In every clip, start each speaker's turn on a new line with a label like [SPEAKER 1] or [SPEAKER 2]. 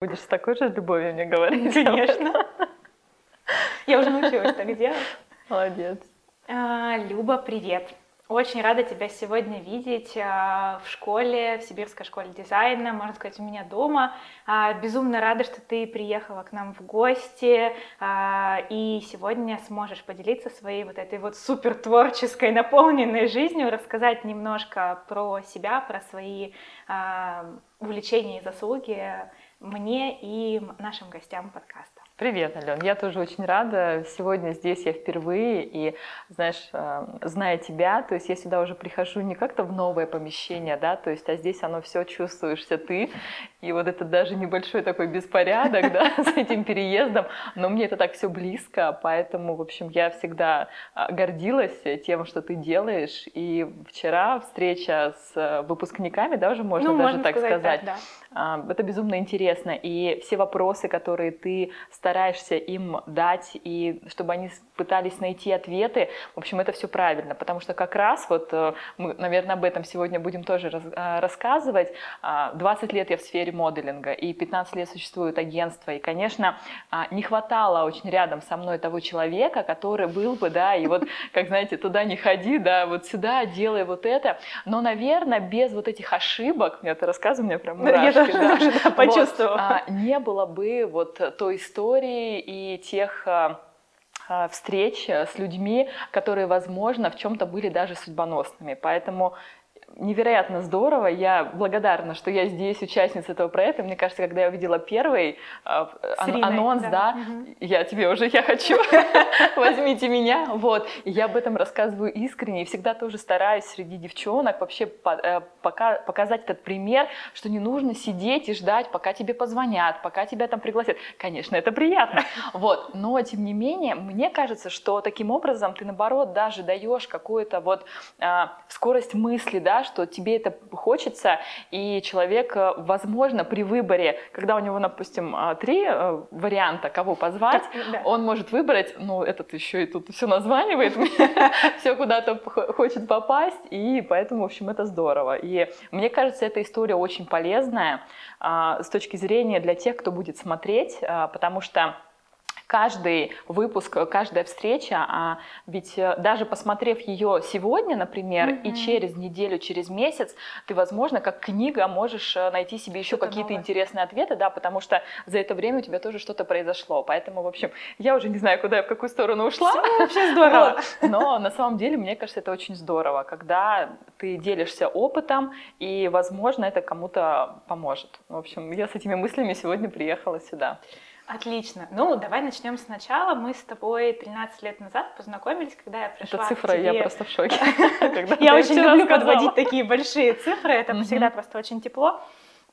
[SPEAKER 1] Будешь с такой же любовью мне говорить?
[SPEAKER 2] Конечно. Я уже научилась так делать.
[SPEAKER 1] Молодец.
[SPEAKER 2] А, Люба, привет. Очень рада тебя сегодня видеть а, в школе, в Сибирской школе дизайна, можно сказать, у меня дома. А, безумно рада, что ты приехала к нам в гости и сегодня сможешь поделиться своей вот этой вот супер творческой, наполненной жизнью, рассказать немножко про себя, про свои увлечения и заслуги, мне и нашим гостям подкаста.
[SPEAKER 1] Привет, Ален. Я тоже очень рада. Сегодня здесь я впервые, и, знаешь, э, зная тебя, то есть я сюда уже прихожу не как-то в новое помещение, да, то есть, а здесь оно все чувствуешься ты, и вот это даже небольшой такой беспорядок, да, с этим переездом, но мне это так все близко, поэтому, в общем, я всегда а, гордилась тем, что ты делаешь, и вчера встреча с выпускниками, да, уже можно ну, даже так сказать, А, это безумно интересно, и все вопросы, которые ты стараешься им дать, и чтобы они пытались найти ответы. В общем, это все правильно, потому что как раз вот э, мы, наверное, об этом сегодня будем тоже э, рассказывать. 20 а, лет я в сфере моделинга, и 15 лет существует агентство, и, конечно, а, не хватало очень рядом со мной того человека, который был бы, да, и вот, как знаете, туда не ходи, да, вот сюда делай вот это. Но, наверное, без вот этих ошибок, мне это рассказываю, мне прям мурашки,
[SPEAKER 2] да, почувствовала.
[SPEAKER 1] Вот, не было бы вот той истории, и тех а, а, встреч с людьми, которые, возможно, в чем-то были даже судьбоносными. Поэтому невероятно здорово. Я благодарна, что я здесь участница этого проекта. Мне кажется, когда я увидела первый э, анонс, да, да угу. я тебе уже, я хочу, возьмите меня. Вот. И я об этом рассказываю искренне и всегда тоже стараюсь среди девчонок вообще э, показать этот пример, что не нужно сидеть и ждать, пока тебе позвонят, пока тебя там пригласят. Конечно, это приятно. Вот. Но, тем не менее, мне кажется, что таким образом ты, наоборот, даже даешь какую-то вот э, скорость мысли, да, что тебе это хочется, и человек, э, возможно, при выборе, когда у него, допустим, а, три э, варианта, кого позвать, да. он может выбрать, ну, этот еще и тут все названивает, все куда-то хочет попасть, и поэтому, в общем, это здорово. И мне кажется, эта история очень полезная а, с точки зрения для тех, кто будет смотреть, а, потому что каждый выпуск, каждая встреча, а ведь э, даже посмотрев ее сегодня, например, mm-hmm. и через неделю, через месяц, ты, возможно, как книга можешь э, найти себе еще какие-то интересные ответы, да, потому что за это время у тебя тоже что-то произошло. Поэтому, в общем, я уже не знаю, куда я в какую сторону ушла.
[SPEAKER 2] Все вообще здорово.
[SPEAKER 1] Вот. Но на самом деле, мне кажется, это очень здорово, когда ты делишься опытом, и, возможно, это кому-то поможет. В общем, я с этими мыслями сегодня приехала сюда.
[SPEAKER 2] Отлично. Ну, давай начнем сначала. Мы с тобой 13 лет назад познакомились, когда я пришла
[SPEAKER 1] Это цифра,
[SPEAKER 2] к тебе...
[SPEAKER 1] я просто в шоке.
[SPEAKER 2] Я очень люблю подводить такие большие цифры, это всегда просто очень тепло.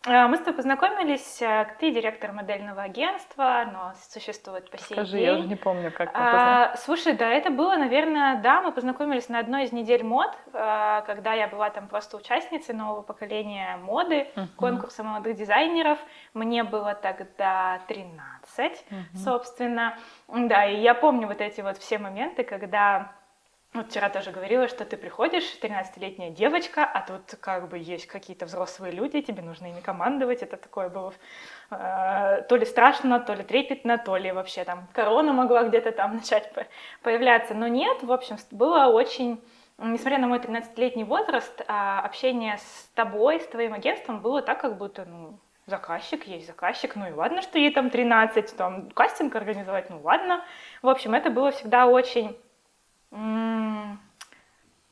[SPEAKER 2] А, мы с тобой познакомились, э, ты директор модельного агентства, но существует по сей
[SPEAKER 1] Скажи,
[SPEAKER 2] день.
[SPEAKER 1] я уже не помню, как мы а,
[SPEAKER 2] Слушай, да, это было, наверное, да, мы познакомились на одной из недель мод, э, когда я была там просто участницей нового поколения моды, uh-huh. конкурса молодых дизайнеров. Мне было тогда 13, uh-huh. собственно. Да, и я помню вот эти вот все моменты, когда вот вчера тоже говорила, что ты приходишь, 13-летняя девочка, а тут как бы есть какие-то взрослые люди, тебе нужно ими командовать. Это такое было э, то ли страшно, то ли трепетно, то ли вообще там корона могла где-то там начать появляться. Но нет, в общем, было очень... Несмотря на мой 13-летний возраст, а, общение с тобой, с твоим агентством было так, как будто, ну, заказчик есть заказчик, ну и ладно, что ей там 13, там кастинг организовать, ну ладно. В общем, это было всегда очень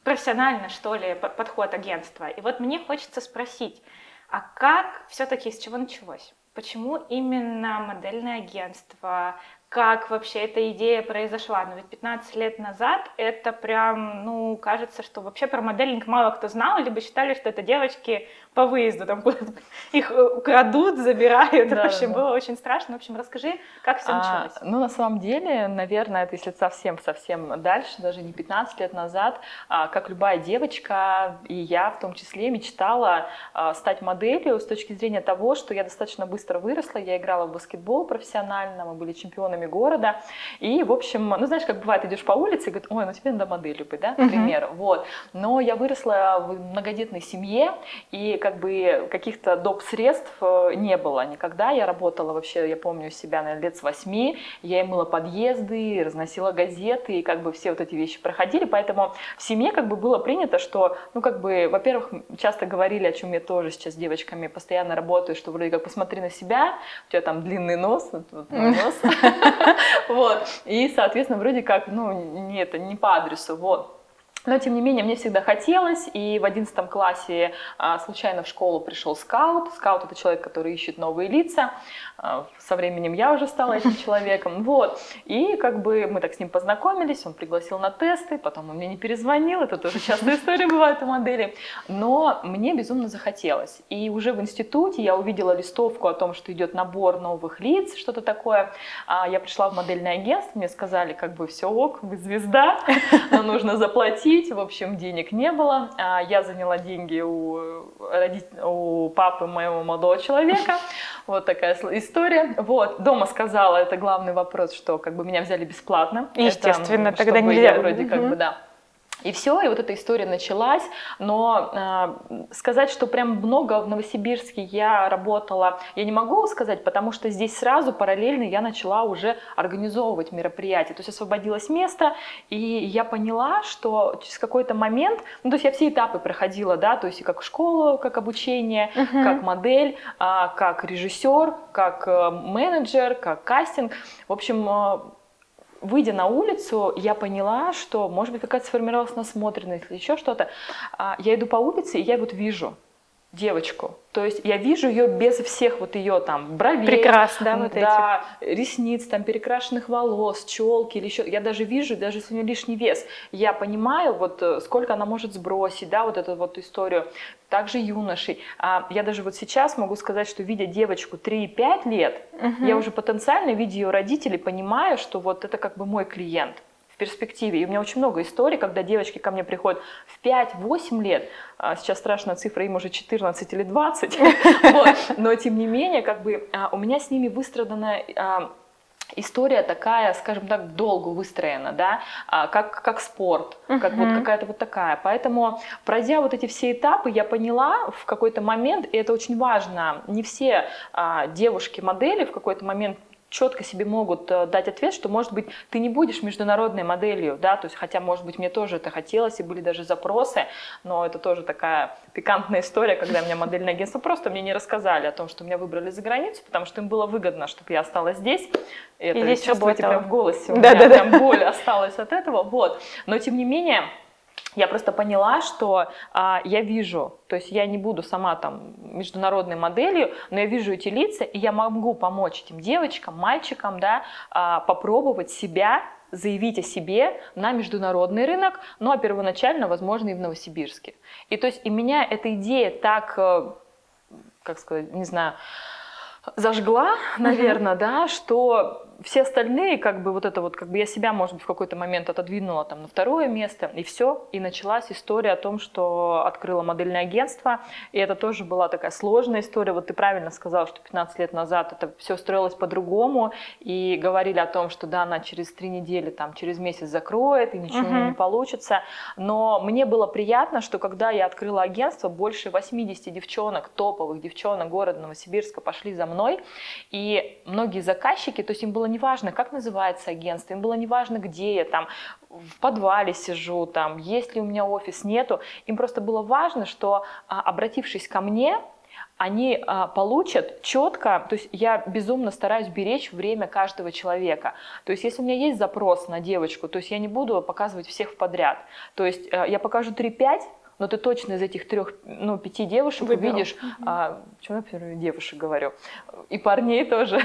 [SPEAKER 2] профессионально, что ли, подход агентства. И вот мне хочется спросить, а как все-таки с чего началось? Почему именно модельное агентство? как вообще эта идея произошла. Но ведь 15 лет назад это прям, ну, кажется, что вообще про моделинг мало кто знал, либо считали, что это девочки по выезду, там их украдут, забирают. Да, в общем, да. было очень страшно. В общем, расскажи, как все а, началось.
[SPEAKER 1] Ну, на самом деле, наверное, это если совсем-совсем дальше, даже не 15 лет назад, а, как любая девочка, и я в том числе, мечтала а, стать моделью с точки зрения того, что я достаточно быстро выросла, я играла в баскетбол профессионально, мы были чемпионами города. И, в общем, ну, знаешь, как бывает, идешь по улице и говорит, ой, ну тебе надо моделью быть, да, например, uh-huh. вот. Но я выросла в многодетной семье, и как бы каких-то доп. средств э, не было никогда. Я работала вообще, я помню себя, наверное, лет с восьми, я и мыла подъезды, разносила газеты, и как бы все вот эти вещи проходили, поэтому в семье как бы было принято, что, ну, как бы, во-первых, часто говорили, о чем я тоже сейчас с девочками постоянно работаю, что вроде как посмотри на себя, у тебя там длинный нос, вот нос, вот, и, соответственно, вроде как, ну, не это, не по адресу, вот. Но, тем не менее, мне всегда хотелось, и в одиннадцатом классе а, случайно в школу пришел скаут. Скаут – это человек, который ищет новые лица. А, со временем я уже стала этим человеком. Вот. И как бы мы так с ним познакомились, он пригласил на тесты, потом он мне не перезвонил, это тоже частая история бывает у модели. Но мне безумно захотелось. И уже в институте я увидела листовку о том, что идет набор новых лиц, что-то такое. А, я пришла в модельное агентство, мне сказали, как бы все ок, вы звезда, но нужно заплатить платить, в общем, денег не было. А, я заняла деньги у, родит... у папы моего молодого человека. Вот такая история. Вот, дома сказала, это главный вопрос, что как бы меня взяли бесплатно.
[SPEAKER 2] Естественно, это, тогда нельзя.
[SPEAKER 1] Я вроде как бы, да, и все, и вот эта история началась. Но э, сказать, что прям много в Новосибирске я работала, я не могу сказать, потому что здесь сразу параллельно я начала уже организовывать мероприятия. То есть освободилось место, и я поняла, что через какой-то момент, ну то есть я все этапы проходила, да, то есть и как школу, как обучение, uh-huh. как модель, э, как режиссер, как э, менеджер, как кастинг. В общем, э, выйдя на улицу, я поняла, что, может быть, какая-то сформировалась насмотренность или еще что-то. А, я иду по улице, и я вот вижу девочку. То есть я вижу ее без всех вот ее там бровей,
[SPEAKER 2] Прекрасно, да, вот
[SPEAKER 1] да, этих. ресниц, там перекрашенных волос, челки или еще. Я даже вижу, даже если у нее лишний вес, я понимаю вот э, сколько она может сбросить, да, вот эту вот историю. Также юношей. А я даже вот сейчас могу сказать, что видя девочку 3-5 лет, угу. я уже потенциально, видя ее родителей, понимаю, что вот это как бы мой клиент в перспективе. И у меня очень много историй, когда девочки ко мне приходят в 5-8 лет, а сейчас страшная цифра, им уже 14 или 20, но тем не менее, как бы а, у меня с ними выстрадана а, история такая, скажем так, долго выстроена, да, как, как спорт, как вот какая-то вот такая. Поэтому, пройдя вот эти все этапы, я поняла в какой-то момент, и это очень важно, не все а, девушки-модели в какой-то момент четко себе могут э, дать ответ, что, может быть, ты не будешь международной моделью, да, то есть, хотя, может быть, мне тоже это хотелось, и были даже запросы, но это тоже такая пикантная история, когда меня модельное агентство просто мне не рассказали о том, что меня выбрали за границу, потому что им было выгодно, чтобы я осталась здесь.
[SPEAKER 2] И это, и здесь чувствуете
[SPEAKER 1] прям в голосе, у да, меня да, прям да. боль осталась от этого, вот. Но, тем не менее, я просто поняла, что а, я вижу, то есть я не буду сама там международной моделью, но я вижу эти лица, и я могу помочь этим девочкам, мальчикам, да, а, попробовать себя заявить о себе на международный рынок, ну а первоначально, возможно, и в Новосибирске. И то есть и меня эта идея так, э, как сказать, не знаю, зажгла, наверное, uh-huh. да, что все остальные, как бы вот это вот, как бы я себя, может быть, в какой-то момент отодвинула там на второе место, и все, и началась история о том, что открыла модельное агентство, и это тоже была такая сложная история, вот ты правильно сказал, что 15 лет назад это все строилось по-другому, и говорили о том, что да, она через три недели, там, через месяц закроет, и ничего uh-huh. не получится, но мне было приятно, что когда я открыла агентство, больше 80 девчонок, топовых девчонок города Новосибирска пошли за мной, и многие заказчики, то есть им было неважно, как называется агентство, им было неважно, где я там, в подвале сижу, там, есть ли у меня офис, нету. Им просто было важно, что, а, обратившись ко мне, они а, получат четко, то есть я безумно стараюсь беречь время каждого человека. То есть если у меня есть запрос на девочку, то есть я не буду показывать всех подряд. То есть а, я покажу 3-5, но ты точно из этих трех, ну, пяти девушек Выберу. увидишь, угу. а, почему я первую девушек говорю, и парней тоже.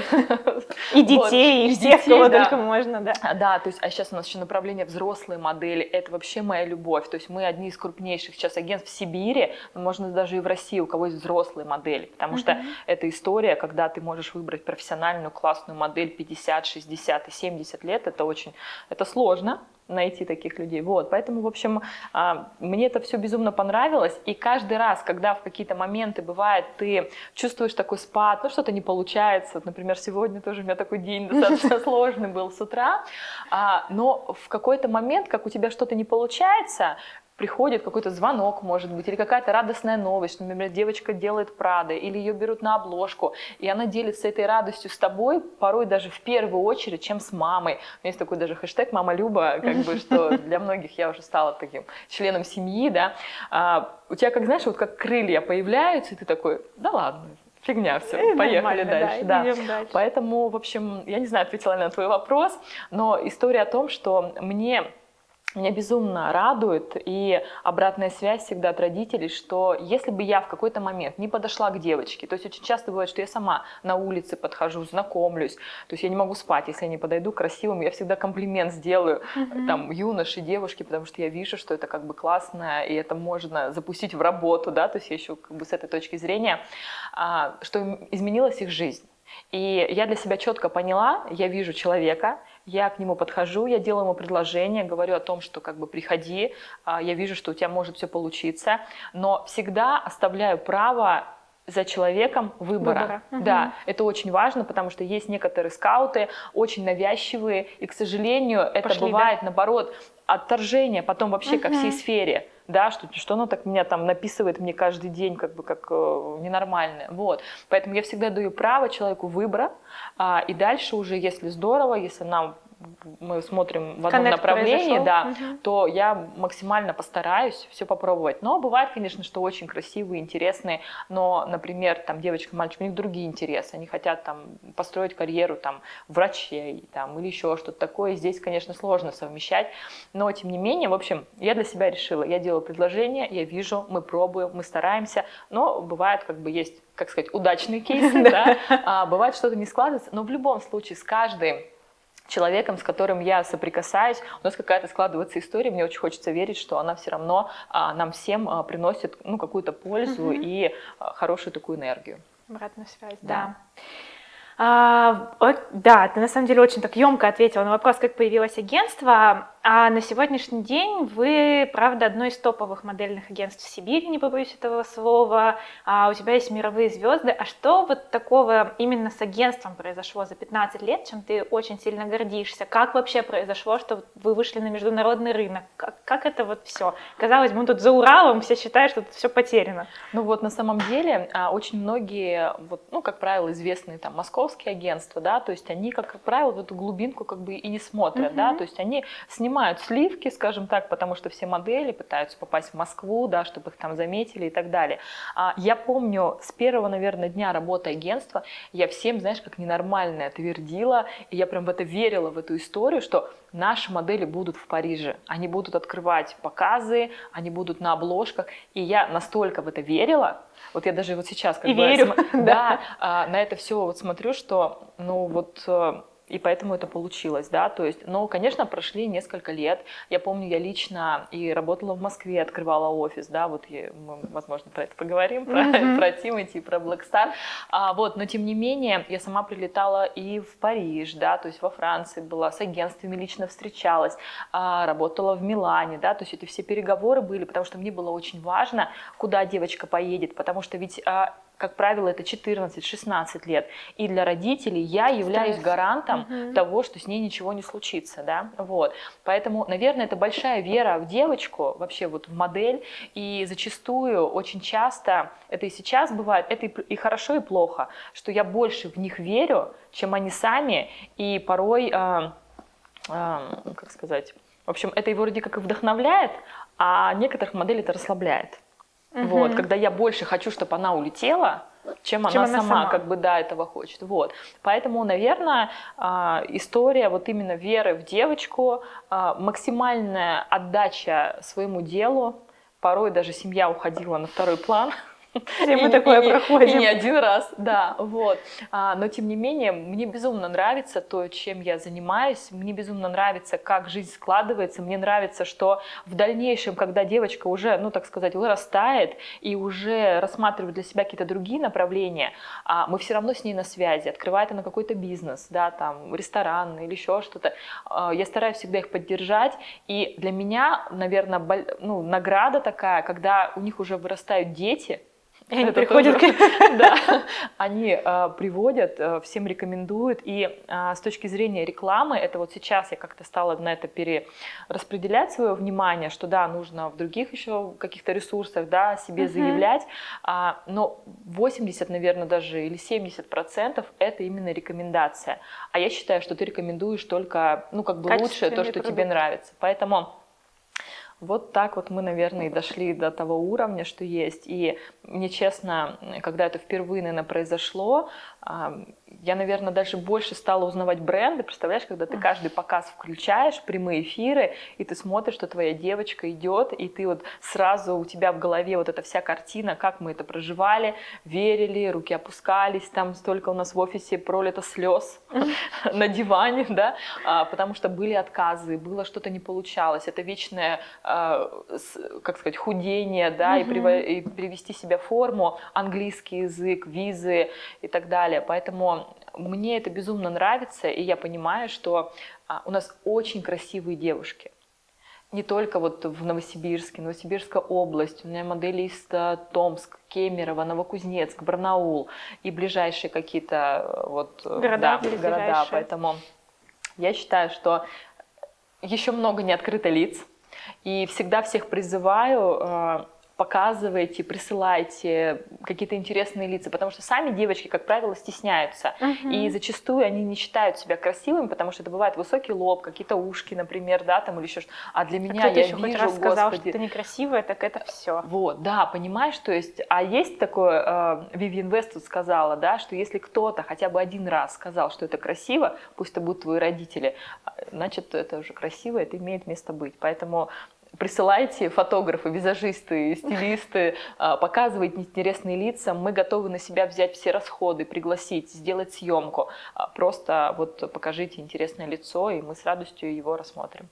[SPEAKER 2] И детей, вот. и всех, детей, кого да. только можно, да.
[SPEAKER 1] А, да, то есть, а сейчас у нас еще направление взрослые модели, это вообще моя любовь, то есть мы одни из крупнейших сейчас агентств в Сибири, можно даже и в России, у кого есть взрослые модели, потому угу. что это история, когда ты можешь выбрать профессиональную классную модель 50, 60 и 70 лет, это очень, это сложно, найти таких людей. Вот, поэтому, в общем, а, мне это все безумно понравилось, и каждый раз, когда в какие-то моменты бывает, ты чувствуешь такой спад, ну что-то не получается, вот, например, сегодня тоже у меня такой день достаточно сложный был с утра, а, но в какой-то момент, как у тебя что-то не получается, приходит какой-то звонок, может быть, или какая-то радостная новость, что, например, девочка делает Прады, или ее берут на обложку, и она делится этой радостью с тобой, порой даже в первую очередь, чем с мамой. У меня есть такой даже хэштег «Мама Люба», как бы, что для многих я уже стала таким членом семьи, да. А, у тебя, как знаешь, вот как крылья появляются, и ты такой, да ладно, фигня все, э, поехали дальше. Да, да. дальше. Поэтому, в общем, я не знаю, ответила ли на твой вопрос, но история о том, что мне меня безумно радует и обратная связь всегда от родителей, что если бы я в какой-то момент не подошла к девочке, то есть очень часто бывает, что я сама на улице подхожу, знакомлюсь, то есть я не могу спать, если я не подойду красивым, я всегда комплимент сделаю mm-hmm. там юноше, девушке, потому что я вижу, что это как бы классно, и это можно запустить в работу, да, то есть я еще как бы с этой точки зрения, а, что изменилась их жизнь. И я для себя четко поняла, я вижу человека, я к нему подхожу, я делаю ему предложение, говорю о том, что как бы приходи, а, я вижу, что у тебя может все получиться, но всегда оставляю право за человеком выбора. выбора. Да, угу. это очень важно, потому что есть некоторые скауты очень навязчивые, и, к сожалению, это Пошли, бывает, да? наоборот, отторжение потом вообще угу. ко всей сфере да, что, что оно так меня там написывает мне каждый день, как бы как э, ненормальное. Вот. Поэтому я всегда даю право человеку выбора, а, и дальше уже, если здорово, если нам мы смотрим в одном Connect направлении, да, угу. то я максимально постараюсь все попробовать. Но бывает, конечно, что очень красивые, интересные, но, например, там девочка, мальчик, у них другие интересы, они хотят там построить карьеру там врачей там или еще что-то такое. Здесь, конечно, сложно совмещать, но тем не менее, в общем, я для себя решила, я делаю предложение, я вижу, мы пробуем, мы стараемся, но бывает, как бы есть, как сказать, удачные кейсы, да, а бывает что-то не складывается, но в любом случае с каждым человеком, с которым я соприкасаюсь, у нас какая-то складывается история, мне очень хочется верить, что она все равно а, нам всем а, приносит ну, какую-то пользу mm-hmm. и а, хорошую такую энергию.
[SPEAKER 2] Обратная связь, да. да. А, да, ты на самом деле очень так емко ответила на вопрос, как появилось агентство. А на сегодняшний день вы, правда, одно из топовых модельных агентств в Сибири, не побоюсь этого слова. А у тебя есть мировые звезды. А что вот такого именно с агентством произошло за 15 лет, чем ты очень сильно гордишься? Как вообще произошло, что вы вышли на международный рынок? Как, как это вот все? Казалось бы, мы тут за Уралом, все считают, что тут все потеряно.
[SPEAKER 1] Ну вот на самом деле а, очень многие, вот, ну как правило, известные там московские московские агентства, да, то есть они, как правило, в эту глубинку как бы и не смотрят, mm-hmm. да, то есть они снимают сливки, скажем так, потому что все модели пытаются попасть в Москву, да, чтобы их там заметили и так далее. А я помню, с первого, наверное, дня работы агентства я всем, знаешь, как ненормальное твердила, и я прям в это верила, в эту историю, что наши модели будут в Париже, они будут открывать показы, они будут на обложках, и я настолько в это верила, вот я даже вот сейчас как
[SPEAKER 2] и бы... Верю.
[SPEAKER 1] Да, а, на это все вот смотрю, что, ну вот э, и поэтому это получилось, да, то есть, но, конечно, прошли несколько лет, я помню, я лично и работала в Москве, открывала офис, да, вот я, мы, возможно, про это поговорим, про, mm-hmm. про Тимати, про Black Star, а, вот, но тем не менее, я сама прилетала и в Париж, да, то есть во Франции была, с агентствами лично встречалась, а, работала в Милане, да, то есть это все переговоры были, потому что мне было очень важно, куда девочка поедет, потому что ведь а, как правило, это 14-16 лет. И для родителей я являюсь Стресс. гарантом угу. того, что с ней ничего не случится. Да? Вот. Поэтому, наверное, это большая вера в девочку, вообще вот в модель. И зачастую, очень часто, это и сейчас бывает, это и хорошо, и плохо, что я больше в них верю, чем они сами. И порой, э, э, как сказать, в общем, это его вроде как и вдохновляет, а некоторых моделей это расслабляет. Угу. Вот, когда я больше хочу, чтобы она улетела, чем, чем она, она сама, сама, как бы, да, этого хочет. Вот. Поэтому, наверное, а, история вот именно веры в девочку, а, максимальная отдача своему делу, порой даже семья уходила на второй план,
[SPEAKER 2] Все мы такое проходим.
[SPEAKER 1] И не один раз, да, вот. А, но тем не менее, мне безумно нравится то, чем я занимаюсь, мне безумно нравится, как жизнь складывается, мне нравится, что в дальнейшем, когда девочка уже, ну, так сказать, вырастает и уже рассматривает для себя какие-то другие направления, а мы все равно с ней на связи, открывает она какой-то бизнес, да, там, ресторан или еще что-то. А, я стараюсь всегда их поддержать, и для меня, наверное, ну, награда такая, когда у них уже вырастают дети,
[SPEAKER 2] и они приходят тоже,
[SPEAKER 1] к... Да, они э, приводят, э, всем рекомендуют. И э, с точки зрения рекламы, это вот сейчас я как-то стала на это перераспределять свое внимание, что да, нужно в других еще каких-то ресурсах, да, себе uh-huh. заявлять. А, но 80, наверное, даже или 70 процентов это именно рекомендация. А я считаю, что ты рекомендуешь только, ну, как бы лучшее, то, что продукт. тебе нравится. Поэтому вот так вот мы, наверное, и дошли до того уровня, что есть. И мне честно, когда это впервые, наверное, произошло, я, наверное, даже больше стала узнавать бренды. Представляешь, когда ты каждый показ включаешь, прямые эфиры, и ты смотришь, что твоя девочка идет, и ты вот сразу у тебя в голове вот эта вся картина, как мы это проживали, верили, руки опускались, там столько у нас в офисе пролито слез на диване, да, а, потому что были отказы, было что-то не получалось, это вечное, а, как сказать, худение, да, и привести себя в форму, английский язык, визы и так далее. Поэтому мне это безумно нравится, и я понимаю, что а, у нас очень красивые девушки. Не только вот в Новосибирске, Новосибирская область, у меня модели из а, Томск, Кемерово, Новокузнецк, Барнаул и ближайшие какие-то э, вот
[SPEAKER 2] э, города,
[SPEAKER 1] да, города. Поэтому я считаю, что еще много не открыто лиц, и всегда всех призываю э, показывайте, присылайте какие-то интересные лица, потому что сами девочки, как правило, стесняются. Uh-huh. И зачастую они не считают себя красивыми, потому что это бывает высокий лоб, какие-то ушки, например, да, там или еще что-то. А для меня
[SPEAKER 2] а
[SPEAKER 1] я
[SPEAKER 2] еще
[SPEAKER 1] вижу,
[SPEAKER 2] хоть раз сказал, что это некрасивое, так это все.
[SPEAKER 1] Вот, да, понимаешь, то есть, а есть такое, Вивиан Вест тут сказала, да, что если кто-то хотя бы один раз сказал, что это красиво, пусть это будут твои родители, а, значит, это уже красиво, это имеет место быть. Поэтому присылайте фотографы, визажисты, стилисты, а, показывайте интересные лица. Мы готовы на себя взять все расходы, пригласить, сделать съемку. А, просто вот покажите интересное лицо, и мы с радостью его рассмотрим.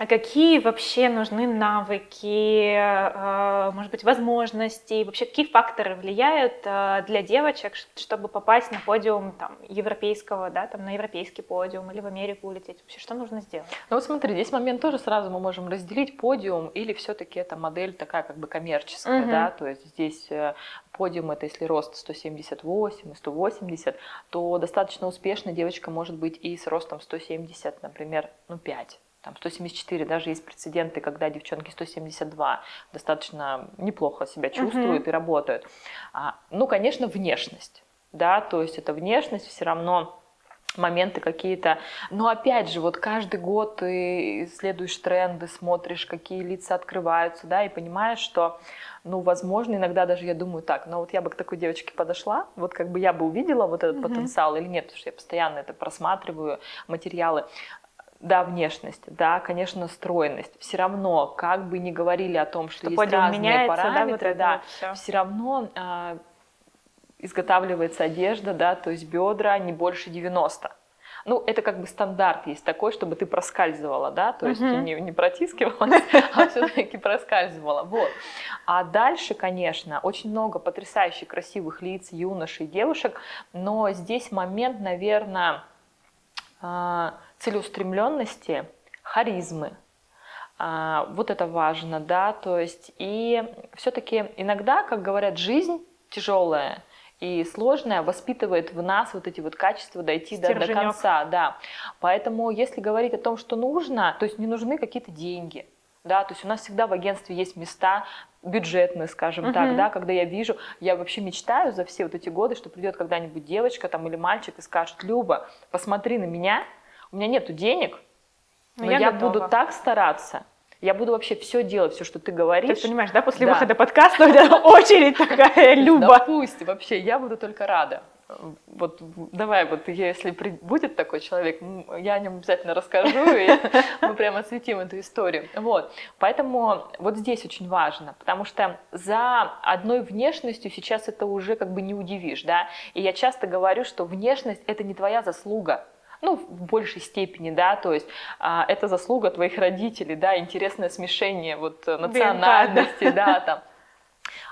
[SPEAKER 2] А какие вообще нужны навыки, э, может быть, возможности, вообще какие факторы влияют э, для девочек, чтобы попасть на подиум там, европейского, да, там, на европейский подиум или в Америку улететь? Вообще, что нужно сделать?
[SPEAKER 1] Ну вот смотри, здесь момент тоже сразу мы можем разделить подиум или все-таки это модель такая как бы коммерческая, угу. да, то есть здесь э, подиум это если рост 178 и 180, то достаточно успешно девочка может быть и с ростом 170, например, ну 5 там 174, даже есть прецеденты, когда девчонки 172 достаточно неплохо себя чувствуют uh-huh. и работают. А, ну, конечно, внешность, да, то есть это внешность все равно моменты какие-то. Но опять же, вот каждый год ты исследуешь тренды, смотришь, какие лица открываются, да, и понимаешь, что, ну, возможно, иногда даже я думаю так, но вот я бы к такой девочке подошла, вот как бы я бы увидела вот этот mm-hmm. потенциал или нет, потому что я постоянно это просматриваю, материалы. Да, внешность, да, конечно, стройность. Все равно, как бы ни говорили о том, что, что есть разные меняется, параметры, да, вот да все. все равно э, изготавливается одежда, да, то есть бедра не больше 90. Ну, это как бы стандарт есть такой, чтобы ты проскальзывала, да, то есть uh-huh. не, не протискивалась, а все-таки проскальзывала. Вот. А дальше, конечно, очень много потрясающих красивых лиц, юношей, девушек, но здесь момент, наверное, а, целеустремленности, харизмы. А, вот это важно, да, то есть и все-таки иногда, как говорят, жизнь тяжелая и сложная воспитывает в нас вот эти вот качества дойти до, до конца, да. Поэтому если говорить о том, что нужно, то есть не нужны какие-то деньги, да, то есть у нас всегда в агентстве есть места бюджетные, скажем uh-huh. так, да, когда я вижу, я вообще мечтаю за все вот эти годы, что придет когда-нибудь девочка там или мальчик и скажет, Люба, посмотри на меня, у меня нету денег, но, но я, я буду так стараться, я буду вообще все делать, все, что ты говоришь.
[SPEAKER 2] Ты понимаешь, да, после да. выхода подкаста у тебя очередь такая, Люба.
[SPEAKER 1] Да пусть, вообще, я буду только рада. вот давай, вот если будет такой человек, я о нем обязательно расскажу, и мы прямо осветим эту историю. Вот. Поэтому вот здесь очень важно, потому что за одной внешностью сейчас это уже как бы не удивишь, да, и я часто говорю, что внешность это не твоя заслуга, ну, в большей степени, да, то есть а, это заслуга твоих родителей, да, интересное смешение вот национальности, да, да там,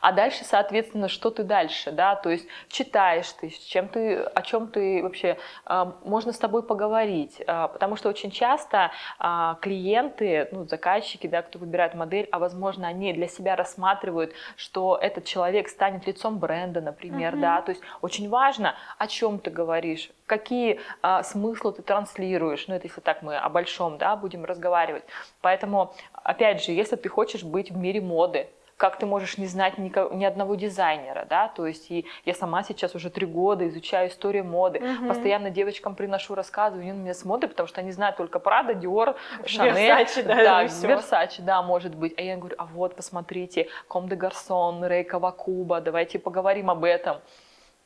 [SPEAKER 1] а дальше, соответственно, что ты дальше, да, то есть читаешь ты, с чем ты, о чем ты вообще, а, можно с тобой поговорить, а, потому что очень часто а, клиенты, ну, заказчики, да, кто выбирает модель, а возможно, они для себя рассматривают, что этот человек станет лицом бренда, например, uh-huh. да, то есть очень важно, о чем ты говоришь, какие смыслы ты транслируешь, ну, это если так мы о большом, да, будем разговаривать, поэтому, опять же, если ты хочешь быть в мире моды, как ты можешь не знать ни, ни одного дизайнера, да, то есть и я сама сейчас уже три года изучаю историю моды, угу. постоянно девочкам приношу, рассказываю, они на меня смотрят, потому что они знают только Прада, Диор, Шанель,
[SPEAKER 2] Версачи, да, да
[SPEAKER 1] Версачи, да, может быть, а я говорю, а вот, посмотрите, Ком де Гарсон, Рейка Вакуба, давайте поговорим об этом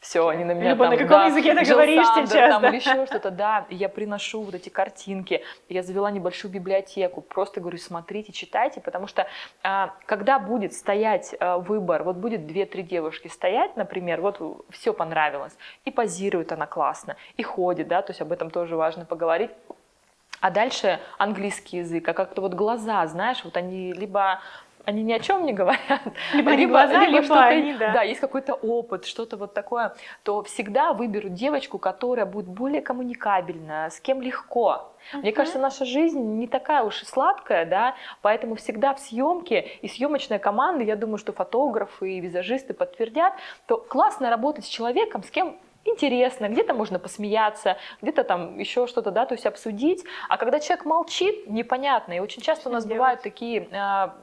[SPEAKER 1] все, они на меня
[SPEAKER 2] Либо
[SPEAKER 1] там,
[SPEAKER 2] на каком
[SPEAKER 1] да,
[SPEAKER 2] языке ты говоришь
[SPEAKER 1] Сандер,
[SPEAKER 2] сейчас,
[SPEAKER 1] там,
[SPEAKER 2] да?
[SPEAKER 1] или еще что-то, да, я приношу вот эти картинки, я завела небольшую библиотеку, просто говорю, смотрите, читайте, потому что а, когда будет стоять а, выбор, вот будет две-три девушки стоять, например, вот все понравилось, и позирует она классно, и ходит, да, то есть об этом тоже важно поговорить, а дальше английский язык, а как-то вот глаза, знаешь, вот они либо они ни о чем не говорят,
[SPEAKER 2] либо, либо, глаза, либо, либо что-то, они, да.
[SPEAKER 1] да, есть какой-то опыт, что-то вот такое, то всегда выберут девочку, которая будет более коммуникабельна, с кем легко. Uh-huh. Мне кажется, наша жизнь не такая уж и сладкая, да, поэтому всегда в съемке и съемочная команда, я думаю, что фотографы и визажисты подтвердят, то классно работать с человеком, с кем интересно, где-то можно посмеяться, где-то там еще что-то, да, то есть обсудить. А когда человек молчит, непонятно. И очень часто у нас делать? бывают такие, а,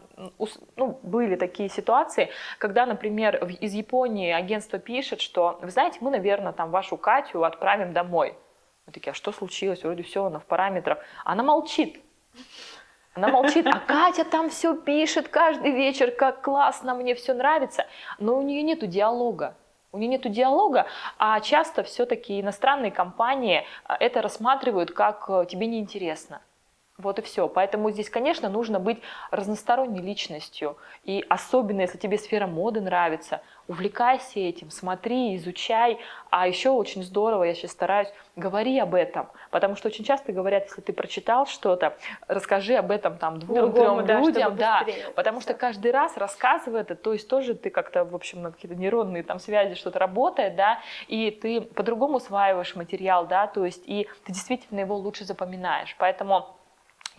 [SPEAKER 1] ну, были такие ситуации, когда, например, из Японии агентство пишет, что, вы знаете, мы, наверное, там вашу Катю отправим домой. Мы такие, а что случилось? Вроде все, она в параметрах. Она молчит. Она молчит, а Катя там все пишет каждый вечер, как классно, мне все нравится. Но у нее нету диалога. У нее нет диалога, а часто все-таки иностранные компании а, это рассматривают как э, тебе неинтересно. Вот и все. Поэтому здесь, конечно, нужно быть разносторонней личностью. И особенно, если тебе сфера моды нравится, увлекайся этим, смотри, изучай. А еще очень здорово, я сейчас стараюсь, говори об этом. Потому что очень часто говорят, если ты прочитал что-то, расскажи об этом там двум-трем да, людям. Да, потому что каждый раз рассказывая это, то есть тоже ты как-то, в общем, на какие-то нейронные там связи что-то работает, да, и ты по-другому усваиваешь материал, да, то есть и ты действительно его лучше запоминаешь. Поэтому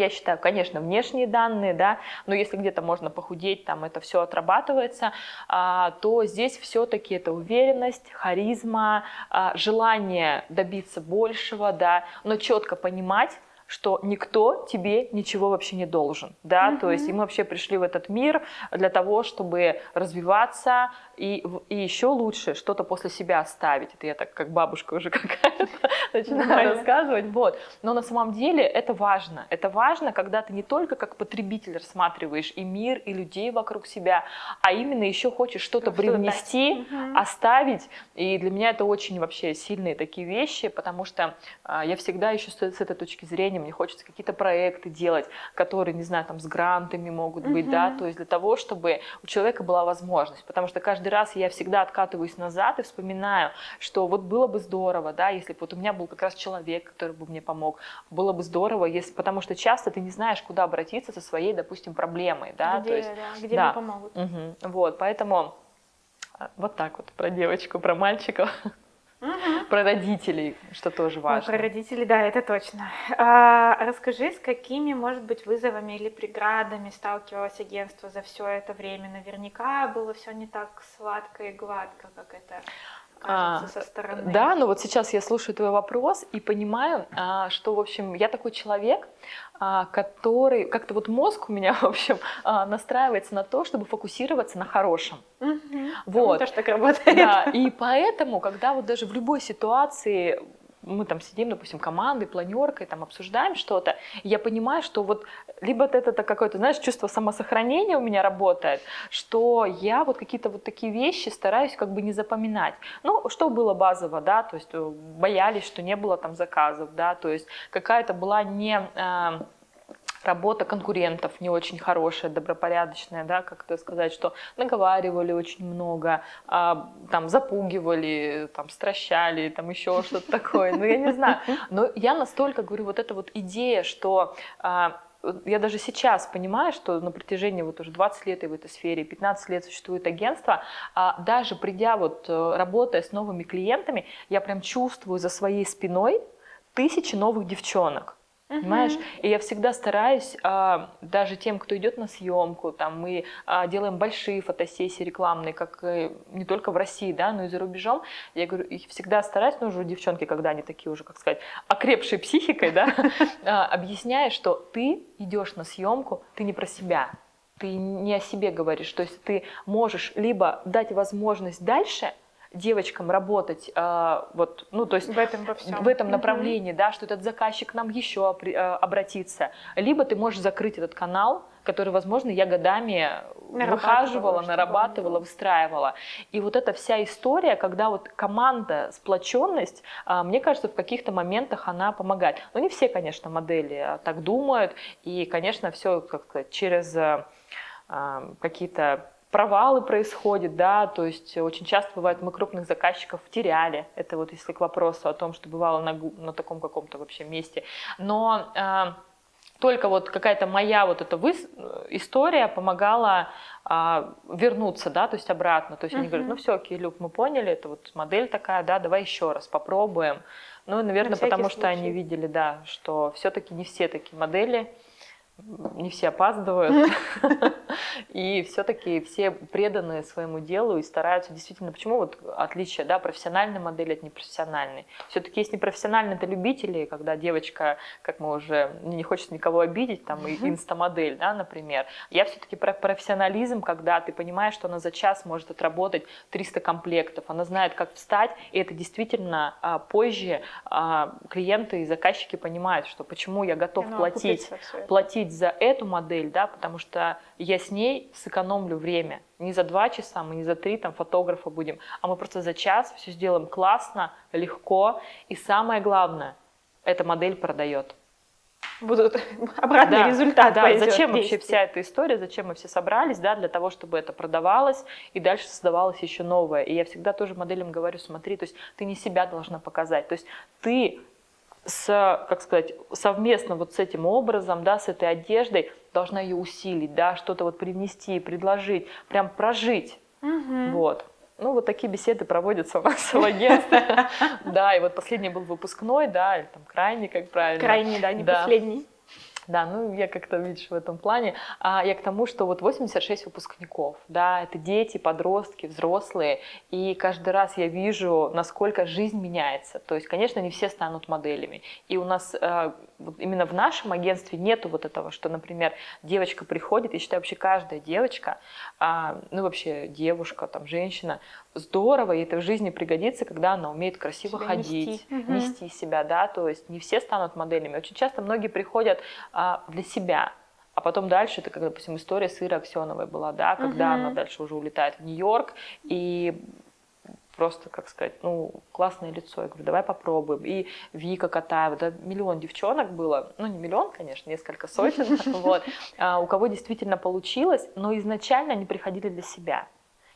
[SPEAKER 1] я считаю, конечно, внешние данные, да, но если где-то можно похудеть, там это все отрабатывается, а, то здесь все-таки это уверенность, харизма, а, желание добиться большего, да, но четко понимать, что никто тебе ничего вообще не должен, да, mm-hmm. то есть и мы вообще пришли в этот мир для того, чтобы развиваться и, и еще лучше что-то после себя оставить. Это я так как бабушка уже какая-то начинаю рассказывать, вот. Но на самом деле это важно. Это важно, когда ты не только как потребитель рассматриваешь и мир, и людей вокруг себя, а именно еще хочешь что-то привнести, оставить. И для меня это очень вообще сильные такие вещи, потому что а, я всегда еще с, этой точки зрения мне хочется какие-то проекты делать, которые, не знаю, там с грантами могут быть, да, то есть для того, чтобы у человека была возможность, потому что каждый раз я всегда откатываюсь назад и вспоминаю, что вот было бы здорово, да, если бы вот у меня был как раз человек, который бы мне помог, было бы здорово, если, потому что часто ты не знаешь, куда обратиться со своей, допустим, проблемой, да,
[SPEAKER 2] где,
[SPEAKER 1] то есть,
[SPEAKER 2] да, где да. мне помогут.
[SPEAKER 1] Угу. Вот, поэтому а, вот так вот про девочку, про мальчиков.
[SPEAKER 2] Угу.
[SPEAKER 1] Про родителей, что тоже важно.
[SPEAKER 2] Ой, про родителей, да, это точно. А, расскажи, с какими, может быть, вызовами или преградами сталкивалось агентство за все это время? Наверняка было все не так сладко и гладко, как это кажется а, со стороны.
[SPEAKER 1] Да, но вот сейчас я слушаю твой вопрос и понимаю, а, что, в общем, я такой человек, а, который, как-то вот мозг у меня, в общем, а, настраивается на то, чтобы фокусироваться на хорошем.
[SPEAKER 2] Угу. Вот. Тоже так работает.
[SPEAKER 1] Да, и поэтому, когда вот даже в любой ситуации мы там сидим, допустим, командой, планеркой, там обсуждаем что-то, я понимаю, что вот либо это, какое-то, знаешь, чувство самосохранения у меня работает, что я вот какие-то вот такие вещи стараюсь как бы не запоминать. Ну, что было базово, да, то есть э, боялись, что не было там заказов, да, то есть какая-то была не э, работа конкурентов не очень хорошая, добропорядочная, да, как это сказать, что наговаривали очень много, а, там запугивали, там стращали, там еще что-то такое, ну я не знаю. Но я настолько говорю, вот эта вот идея, что а, я даже сейчас понимаю, что на протяжении вот уже 20 лет я в этой сфере, 15 лет существует агентство, а даже придя вот, э, работая с новыми клиентами, я прям чувствую за своей спиной тысячи новых девчонок. Понимаешь? И я всегда стараюсь, а, даже тем, кто идет на съемку, там мы а, делаем большие фотосессии рекламные, как э, не только в России, да, но и за рубежом. Я говорю, их всегда стараюсь, ну уже девчонки, когда они такие уже, как сказать, окрепшие психикой, да, а, объясняя, что ты идешь на съемку, ты не про себя, ты не о себе говоришь, то есть ты можешь либо дать возможность дальше девочкам работать э, вот, ну, то есть
[SPEAKER 2] в этом, во всем.
[SPEAKER 1] в этом направлении, mm-hmm. да, что этот заказчик нам еще э, обратится. Либо ты можешь закрыть этот канал, который, возможно, я годами выхаживала, нарабатывала, выстраивала. И вот эта вся история, когда вот команда, сплоченность, э, мне кажется, в каких-то моментах она помогает. Но не все, конечно, модели а, так думают, и, конечно, все как через какие-то провалы происходят, да, то есть очень часто бывает, мы крупных заказчиков теряли, это вот если к вопросу о том, что бывало на, на таком каком-то вообще месте, но э, только вот какая-то моя вот эта вы... история помогала а, вернуться, да, то есть обратно. То есть uh-huh. они говорят, ну все, окей, Люк, мы поняли, это вот модель такая, да, давай еще раз попробуем. Ну, наверное, На потому случай. что они видели, да, что все-таки не все такие модели не все опаздывают, и все-таки все преданы своему делу и стараются действительно, почему вот отличие, да, профессиональной модели от непрофессиональной. Все-таки есть непрофессиональные, это любители, когда девочка, как мы уже, не хочет никого обидеть, там, инстамодель, да, например. Я все-таки про профессионализм, когда ты понимаешь, что она за час может отработать 300 комплектов, она знает, как встать, и это действительно а, позже а, клиенты и заказчики понимают, что почему я готов ну, платить, платить платить за эту модель, да, потому что я с ней сэкономлю время. Не за два часа, мы не за три там фотографа будем, а мы просто за час все сделаем классно, легко. И самое главное, эта модель продает.
[SPEAKER 2] Будут обратный да, результат.
[SPEAKER 1] Да, зачем вообще вся эта история, зачем мы все собрались, да, для того, чтобы это продавалось и дальше создавалось еще новое. И я всегда тоже моделям говорю, смотри, то есть ты не себя должна показать, то есть ты с, как сказать, совместно вот с этим образом, да, с этой одеждой должна ее усилить, да, что-то вот привнести, предложить, прям прожить. Угу. Вот. Ну, вот такие беседы проводятся у нас в агентстве. Да, и вот последний был выпускной, да, или там крайний, как правильно.
[SPEAKER 2] Крайний, да, не последний.
[SPEAKER 1] Да, ну я как-то, видишь, в этом плане. А я к тому, что вот 86 выпускников, да, это дети, подростки, взрослые, и каждый раз я вижу, насколько жизнь меняется. То есть, конечно, не все станут моделями. И у нас э, вот именно в нашем агентстве нету вот этого, что, например, девочка приходит, я считаю, вообще каждая девочка, а, ну вообще девушка, там, женщина, здорово, и это в жизни пригодится, когда она умеет красиво себя ходить, нести. нести себя, да, то есть не все станут моделями. Очень часто многие приходят а, для себя, а потом дальше, это как, допустим, история с Ирой Аксеновой была, да, когда угу. она дальше уже улетает в Нью-Йорк, и просто, как сказать, ну, классное лицо. Я говорю, давай попробуем. И Вика Катаева, да, миллион девчонок было, ну, не миллион, конечно, несколько сотен, вот, а, у кого действительно получилось, но изначально они приходили для себя.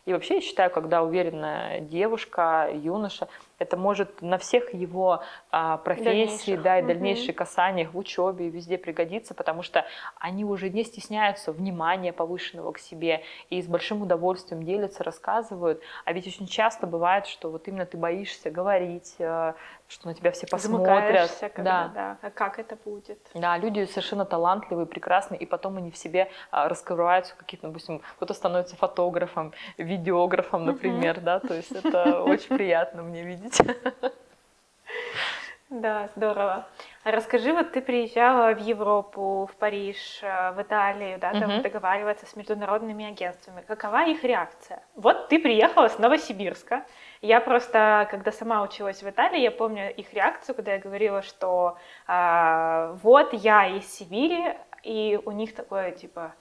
[SPEAKER 1] И вообще я считаю, когда уверенная девушка, юноша, это может на всех его а, профессии, да, и угу. дальнейших касаниях в учебе, везде пригодиться, потому что они уже не стесняются внимания повышенного к себе и с большим удовольствием делятся, рассказывают. А ведь очень часто бывает, что вот именно ты боишься говорить, э, что на тебя все посмотрят.
[SPEAKER 2] Когда, да. да. А как это будет?
[SPEAKER 1] Да, люди совершенно талантливые, прекрасные, и потом они в себе а, раскрываются какие-то, допустим, кто-то становится фотографом, видеографом, например, да, то есть это очень приятно мне видеть.
[SPEAKER 2] Да, здорово. Расскажи, вот ты приезжала в Европу, в Париж, э, в Италию, да, там
[SPEAKER 1] Мгм.
[SPEAKER 2] договариваться с международными агентствами. Какова их реакция? Вот ты приехала с Новосибирска. Я просто, когда сама училась в Италии, я помню их реакцию, когда я говорила, что а, вот я из Сибири, и у них такое типа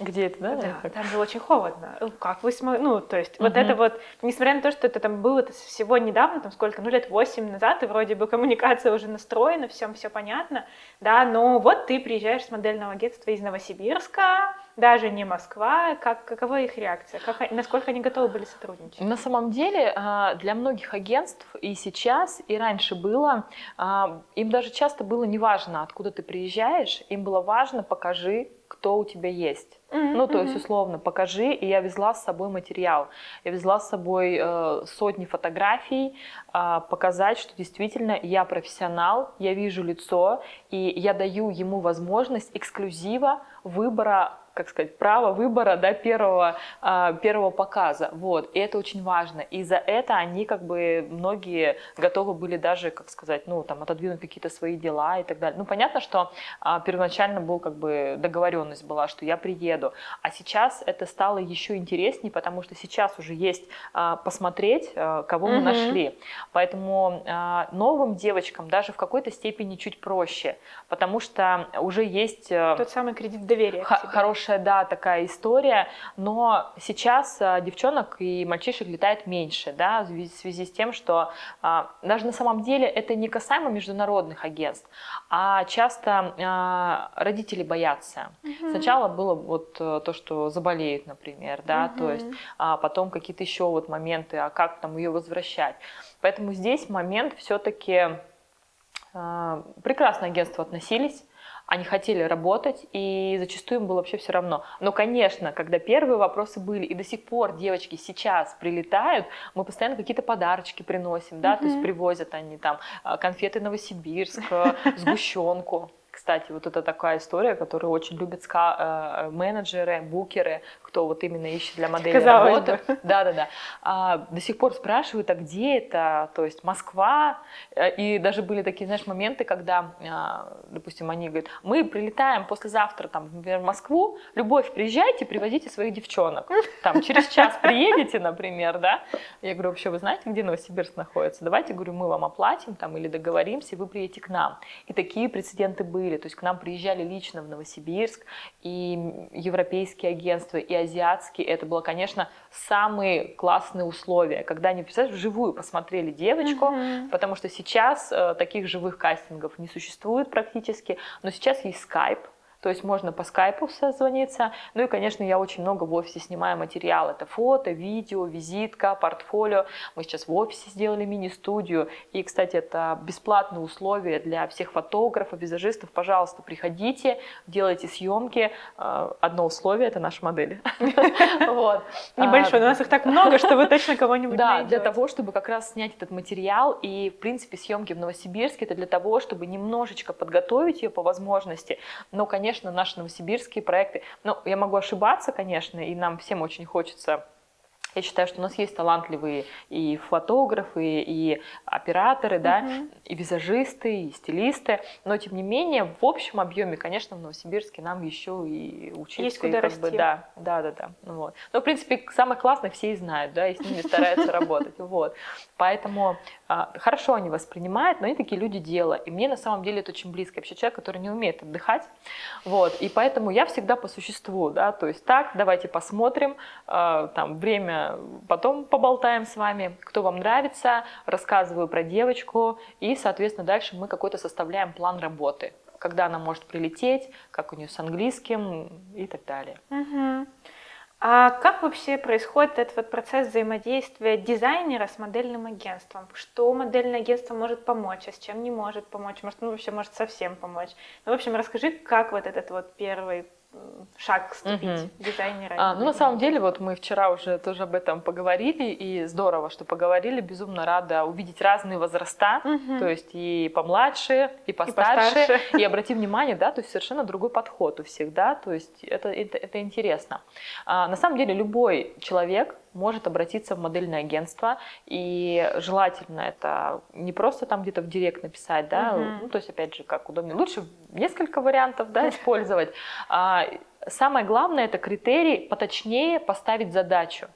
[SPEAKER 1] Где это, да?
[SPEAKER 2] да, там же очень холодно. Ну, Как вы смогли? Ну, то есть, вот
[SPEAKER 1] Мгм.
[SPEAKER 2] это вот, несмотря на то, что это там было это всего недавно, там сколько, ну, лет восемь назад, и вроде бы коммуникация уже настроена, всем все понятно, да, но вот ты приезжаешь с модельного агентства из Новосибирска, даже не Москва, как, какова их реакция? Как, насколько они готовы были сотрудничать?
[SPEAKER 1] На самом деле а, для многих агентств и сейчас, и раньше было, а, им даже часто было неважно, откуда ты приезжаешь, им было важно, покажи, кто у тебя есть. Ну, то есть, условно, покажи, и я везла с собой материал. Я везла с собой э, сотни фотографий, а, показать, что действительно я профессионал, я вижу лицо, и я даю ему возможность эксклюзива выбора как сказать, право выбора да, первого, а, первого показа. Вот. И это очень важно. И за это они, как бы, многие готовы были даже, как сказать, ну, там, отодвинуть какие-то свои дела и так далее. Ну, понятно, что а, первоначально был, как бы, договоренность была, что я приеду. А сейчас это стало еще интереснее, потому что сейчас уже есть а, посмотреть, кого мы
[SPEAKER 2] Мгм.
[SPEAKER 1] нашли. Поэтому новым девочкам даже в какой-то степени чуть проще, потому что уже есть... а,
[SPEAKER 2] Тот самый кредит доверия.
[SPEAKER 1] Х-
[SPEAKER 2] тебе.
[SPEAKER 1] Хорошая, да, такая история, но сейчас а, девчонок и мальчишек летает меньше, да, в связи- с тем, что а, даже на самом деле это не касаемо международных агентств, а часто а, родители боятся. Сначала было вот э, то, что заболеют, например, да, то есть, а потом какие-то еще вот моменты, а как там ее возвращать. Поэтому здесь момент все-таки прекрасно агентства относились, они хотели работать, и зачастую им было вообще все равно. Но, конечно, когда первые вопросы были, и до сих пор девочки сейчас прилетают, мы постоянно какие-то подарочки приносим, да, то есть привозят они там а, конфеты Новосибирск, сгущенку. Кстати, вот это такая история, которую очень любят ска- э, менеджеры, букеры, кто вот именно ищет для модели
[SPEAKER 2] Казалось
[SPEAKER 1] работу. Да-да-да. А, до сих пор спрашивают, а где это? То есть Москва. Э, И даже были такие, знаешь, моменты, когда, а, допустим, они говорят, мы прилетаем послезавтра, там, например, в Москву, Любовь, приезжайте, привозите своих девчонок. Там, через час приедете, например, да? Я говорю, вообще, вы знаете, где Новосибирск находится? Давайте, говорю, мы вам оплатим там или договоримся, и вы приедете к нам. И такие прецеденты были. То есть к нам приезжали лично в Новосибирск и европейские агентства, и азиатские. Это было, конечно, самые классные условия, когда они, представляешь, вживую посмотрели девочку,
[SPEAKER 2] Мгм.
[SPEAKER 1] потому что сейчас э, таких живых кастингов не существует практически, но сейчас есть скайп, то есть можно по скайпу созвониться. Ну и, конечно, я очень много в офисе снимаю материал. Это фото, видео, визитка, портфолио. Мы сейчас в офисе сделали мини-студию. И, кстати, это бесплатные условия для всех фотографов, визажистов. Пожалуйста, приходите, делайте съемки. Э, Одно условие – это наши модели. Вот.
[SPEAKER 2] Небольшой, но у нас их так много, что вы точно кого-нибудь
[SPEAKER 1] да, для того, чтобы как раз снять этот материал. И, в принципе, съемки в Новосибирске это для того, чтобы немножечко подготовить ее по возможности. Но, конечно, наши новосибирские проекты, ну, я могу ошибаться, конечно, и нам всем очень хочется я считаю, что у нас есть талантливые и фотографы, и операторы, да,
[SPEAKER 2] Мгм.
[SPEAKER 1] и визажисты, и стилисты, но тем не менее в общем объеме, конечно, в Новосибирске нам еще и учиться,
[SPEAKER 2] Есть
[SPEAKER 1] и
[SPEAKER 2] куда
[SPEAKER 1] бы,
[SPEAKER 2] расти.
[SPEAKER 1] да, да, да, да, ну вот. Но в принципе самое классное все и знают, да, и с ними стараются работать, вот. Поэтому а, хорошо они воспринимают, но они такие люди дела, и мне на самом деле это очень близко. Я вообще человек, который не умеет отдыхать, вот, и поэтому я всегда по существу, да, то есть так, давайте посмотрим, а, там время потом поболтаем с вами, кто вам нравится, рассказываю про девочку, и, соответственно, дальше мы какой-то составляем план работы, когда она может прилететь, как у нее с английским и так далее.
[SPEAKER 2] А как вообще происходит этот вот процесс взаимодействия дизайнера с модельным агентством? Что модельное агентство может помочь, а с чем не может помочь? Может, ну вообще может совсем помочь? Ну, в общем, расскажи, как вот этот вот первый шаг ступить
[SPEAKER 1] Мгм.
[SPEAKER 2] дизайнера. и
[SPEAKER 1] А, ну, на самом деле, вот мы вчера уже тоже об этом поговорили, и здорово, что поговорили. Безумно рада увидеть разные возраста,
[SPEAKER 2] Мгм.
[SPEAKER 1] то есть и помладше, и постарше. И,
[SPEAKER 2] постарше.
[SPEAKER 1] обрати внимание, да, то есть совершенно другой подход у всех, да, то есть это, это, это интересно. А, на самом деле, любой человек, может обратиться в модельное агентство, и желательно это не просто там где-то в директ написать, да, uh-huh. ну, то есть, опять же, как удобнее, лучше несколько вариантов, да, использовать. А, самое главное, это критерий поточнее поставить задачу.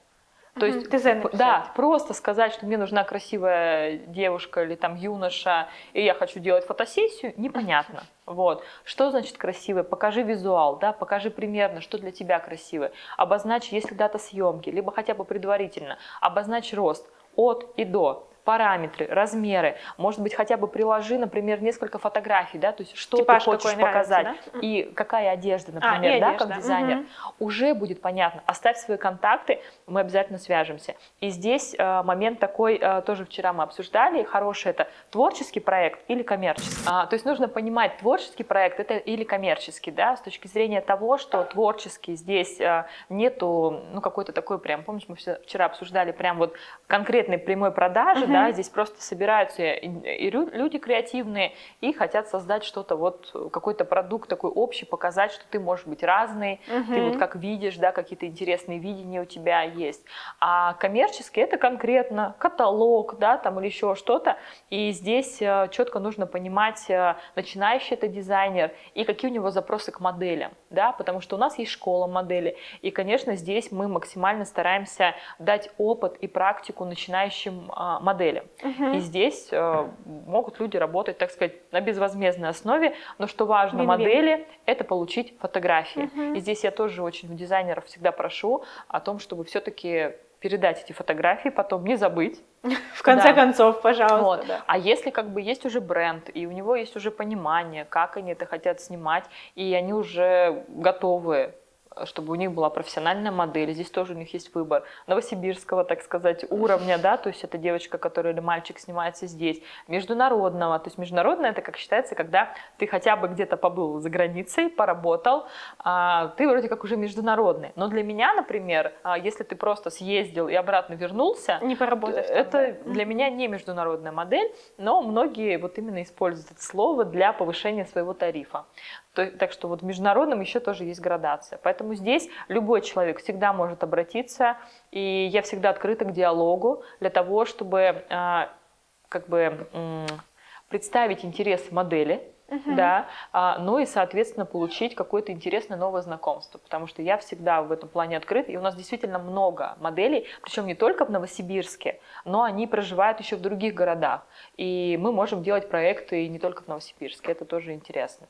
[SPEAKER 1] То есть,
[SPEAKER 2] ТЗ
[SPEAKER 1] да, просто сказать, что мне нужна красивая девушка или там юноша, и я хочу делать фотосессию, непонятно. Вот. Что значит красивый? Покажи визуал, да, покажи примерно, что для тебя красивый. Обозначь, если дата съемки, либо хотя бы предварительно. Обозначь рост от и до параметры, размеры, может быть, хотя бы приложи, например, несколько фотографий, да, то есть что Типаж ты хочешь показать нравится, да? и какая одежда, например, а, да, одежда. как дизайнер, угу. уже будет понятно. Оставь свои контакты, мы обязательно свяжемся. И здесь э, момент такой, э, тоже вчера мы обсуждали, хороший это творческий проект или коммерческий. А, то есть нужно понимать, творческий проект это или коммерческий, да, с точки зрения того, что творческий здесь э, нету, ну, какой-то такой прям, помнишь, мы вчера обсуждали прям вот конкретной прямой продажи, угу да, здесь просто собираются и люди креативные и хотят создать что-то вот какой-то продукт такой общий, показать, что ты можешь быть разный, угу. ты вот как видишь, да, какие-то интересные видения у тебя есть. А коммерческий это конкретно каталог, да, там или еще что-то, и здесь э, четко нужно понимать, э, начинающий это дизайнер и какие у него запросы к моделям, да, потому что у нас есть школа модели, и, конечно, здесь мы максимально стараемся дать опыт и практику начинающим а, моделям модели. Угу. И здесь э, могут люди работать, так сказать, на безвозмездной основе, но что важно Вин-вин. модели, это получить фотографии. Угу. И здесь я тоже очень у дизайнеров всегда прошу о том, чтобы все-таки передать эти фотографии, потом не забыть.
[SPEAKER 2] В конце да. концов, пожалуйста. Вот.
[SPEAKER 1] Да. А если как бы есть уже бренд, и у него есть уже понимание, как они это хотят снимать, и они уже готовы чтобы у них была профессиональная модель. Здесь тоже у них есть выбор новосибирского, так сказать, уровня, да, то есть это девочка, которая или мальчик снимается здесь, международного, то есть международное это как считается, когда ты хотя бы где-то побыл за границей, поработал, а, ты вроде как уже международный. Но для меня, например, а, если ты просто съездил и обратно вернулся,
[SPEAKER 2] не поработать,
[SPEAKER 1] это да. для меня не международная модель, но многие вот именно используют это слово для повышения своего тарифа. То, так что вот в международном еще тоже есть градация. Поэтому здесь любой человек всегда может обратиться, и я всегда открыта к диалогу для того, чтобы э, как бы э, представить интерес модели, Uh-huh. да, а, ну и, соответственно, получить какое-то интересное новое знакомство, потому что я всегда в этом плане открыт, и у нас действительно много моделей, причем не только в Новосибирске, но они проживают еще в других городах, и мы можем делать проекты не только в Новосибирске, это тоже интересно.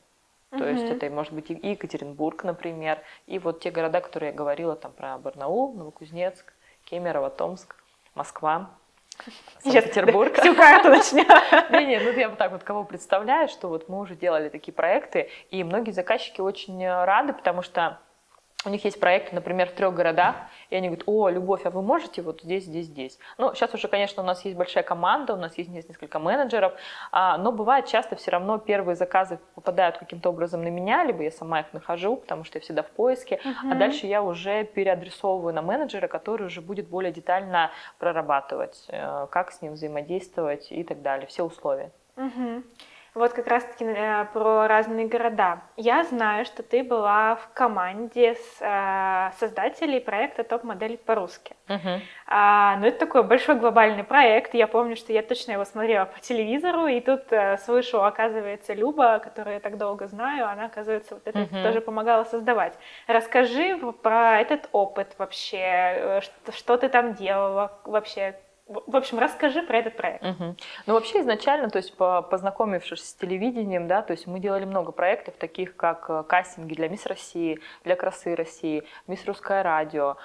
[SPEAKER 1] То угу. есть это может быть и Екатеринбург, например, и вот те города, которые я говорила, там про Барнаул, Новокузнецк, Кемерово, Томск, Москва, Санкт-Петербург.
[SPEAKER 2] Всю карту начнем.
[SPEAKER 1] Не-не, ну я вот так вот кого представляю, что вот мы уже делали такие проекты, и многие заказчики очень рады, потому что у них есть проекты, например, в трех городах, и они говорят, о, Любовь, а вы можете вот здесь, здесь, здесь. Ну, сейчас уже, конечно, у нас есть большая команда, у нас есть несколько менеджеров, а, но бывает часто все равно первые заказы попадают каким-то образом на меня, либо я сама их нахожу, потому что я всегда в поиске, uh-huh. а дальше я уже переадресовываю на менеджера, который уже будет более детально прорабатывать, э, как с ним взаимодействовать и так далее, все условия.
[SPEAKER 2] Uh-huh. Вот как раз-таки э, про разные города. Я знаю, что ты была в команде с э, создателей проекта «Топ-модель по-русски». Uh-huh. А, ну, это такой большой глобальный проект. Я помню, что я точно его смотрела по телевизору, и тут э, слышу, оказывается, Люба, которую я так долго знаю, она, оказывается, вот это uh-huh. тоже помогала создавать. Расскажи про этот опыт вообще, э, что, что ты там делала вообще, в общем, расскажи про этот проект.
[SPEAKER 1] Угу. Ну, вообще изначально, то есть по, познакомившись с телевидением, да, то есть мы делали много проектов, таких как э, кастинги для Мисс России, для Красы России, Мисс Русское радио,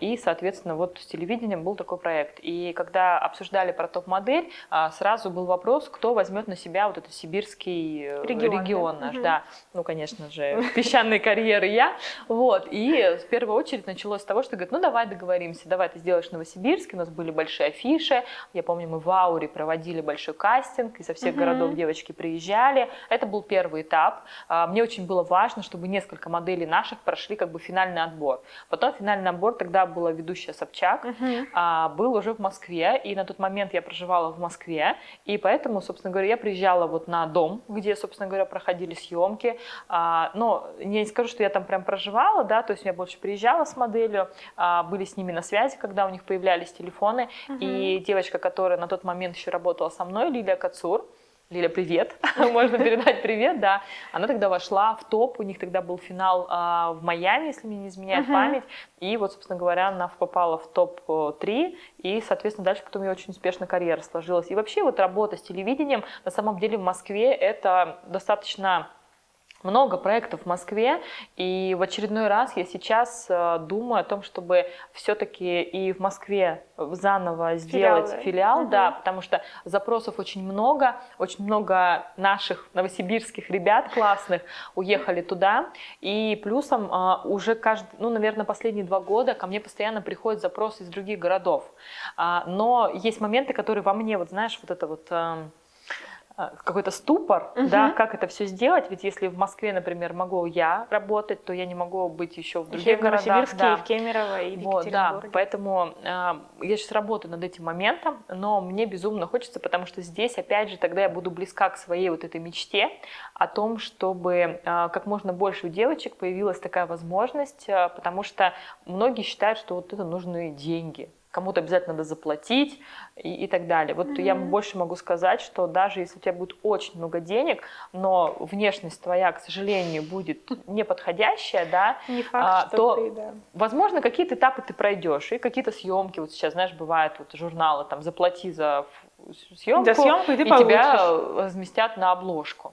[SPEAKER 1] и, соответственно, вот с телевидением был такой проект. И когда обсуждали про топ-модель, а, сразу был вопрос, кто возьмет на себя вот этот сибирский э, регион, регион наш, угу. да. Ну, конечно же, песчаные карьеры я. Вот. И в первую очередь началось с того, что говорят, ну, давай договоримся, давай ты сделаешь Новосибирск. У нас были большие афиши. Я помню, мы в Ауре проводили большой кастинг, изо всех угу. городов девочки приезжали. Это был первый этап. А, мне очень было важно, чтобы несколько моделей наших прошли как бы финальный отбор. Потом финальный отбор разговор, тогда была ведущая Собчак, uh-huh. а, был уже в Москве, и на тот момент я проживала в Москве, и поэтому, собственно говоря, я приезжала вот на дом, где, собственно говоря, проходили съемки, а, но не скажу, что я там прям проживала, да, то есть я больше приезжала с моделью, а, были с ними на связи, когда у них появлялись телефоны, uh-huh. и девочка, которая на тот момент еще работала со мной, Лилия Кацур, Лиля, привет. Можно передать привет, да. Она тогда вошла в топ, у них тогда был финал э, в Майами, если мне не изменяет uh-huh. память. И вот, собственно говоря, она попала в топ-3, и, соответственно, дальше потом ее очень успешно карьера сложилась. И вообще вот работа с телевидением, на самом деле в Москве это достаточно много проектов в Москве, и в очередной раз я сейчас э, думаю о том, чтобы все-таки и в Москве заново сделать Филиалы. филиал, угу. да, потому что запросов очень много, очень много наших новосибирских ребят классных уехали туда, и плюсом э, уже каждый, ну, наверное, последние два года ко мне постоянно приходят запросы из других городов, а, но есть моменты, которые во мне, вот знаешь, вот это вот эм, какой-то ступор, угу. да, как это все сделать. Ведь если в Москве, например, могу я работать, то я не могу быть еще в других еще городах. В Новосибирске,
[SPEAKER 2] да. и в Кемерово, и в вот,
[SPEAKER 1] Да, поэтому э, я сейчас работаю над этим моментом, но мне безумно хочется, потому что здесь, опять же, тогда я буду близка к своей вот этой мечте о том, чтобы э, как можно больше у девочек появилась такая возможность, э, потому что многие считают, что вот это нужны деньги, кому-то обязательно надо заплатить и, и так далее. Вот mm-hmm. я больше могу сказать, что даже если у тебя будет очень много денег, но внешность твоя, к сожалению, будет неподходящая, да,
[SPEAKER 2] Не факт, а, что то, ты, да.
[SPEAKER 1] возможно, какие-то этапы ты пройдешь, и какие-то съемки, вот сейчас, знаешь, бывают вот журналы, там, заплати за съемку,
[SPEAKER 2] за съемку и, ты
[SPEAKER 1] и тебя разместят на обложку.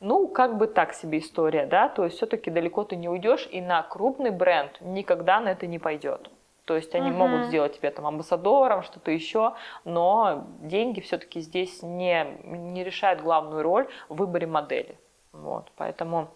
[SPEAKER 1] Ну, как бы так себе история, да, то есть все-таки далеко ты не уйдешь, и на крупный бренд никогда на это не пойдет. То есть они uh-huh. могут сделать тебя там амбассадором, что-то еще, но деньги все-таки здесь не, не решают главную роль в выборе модели. Вот, поэтому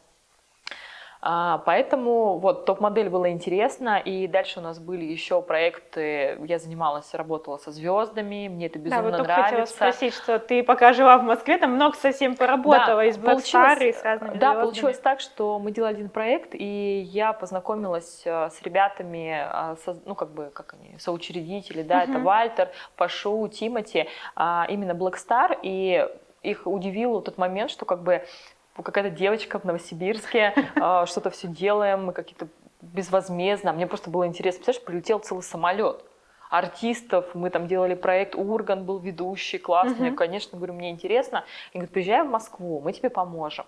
[SPEAKER 1] поэтому вот топ-модель было интересно, и дальше у нас были еще проекты, я занималась, работала со звездами, мне это безумно
[SPEAKER 2] да, вот
[SPEAKER 1] нравится.
[SPEAKER 2] хотела спросить, что ты пока жила в Москве, там много совсем поработала, да, и с Blackstar, с разными
[SPEAKER 1] Да, звездами. получилось так, что мы делали один проект, и я познакомилась э, с ребятами, э, ну как бы, как они, соучредители, да, uh-huh. это Вальтер, Пашу, Тимати, а, именно Blackstar, и их удивил тот момент, что как бы какая-то девочка в Новосибирске, а, что-то все делаем, мы какие-то безвозмездно. Мне просто было интересно. Представляешь, прилетел целый самолет артистов, мы там делали проект, Урган был ведущий, классный, uh-huh. конечно, говорю, мне интересно. И говорит, приезжай в Москву, мы тебе поможем.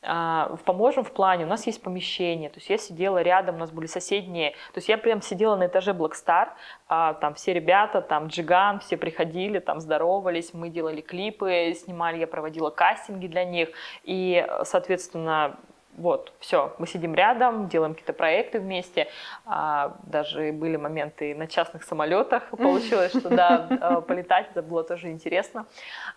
[SPEAKER 1] А, поможем в плане, у нас есть помещение, то есть я сидела рядом, у нас были соседние, то есть я прям сидела на этаже Blackstar, а, там все ребята, там Джиган, все приходили, там здоровались, мы делали клипы, снимали, я проводила кастинги для них, и, соответственно, вот, все, мы сидим рядом, делаем какие-то проекты вместе. А, даже были моменты на частных самолетах. Получилось, что да, а, полетать, это было тоже интересно.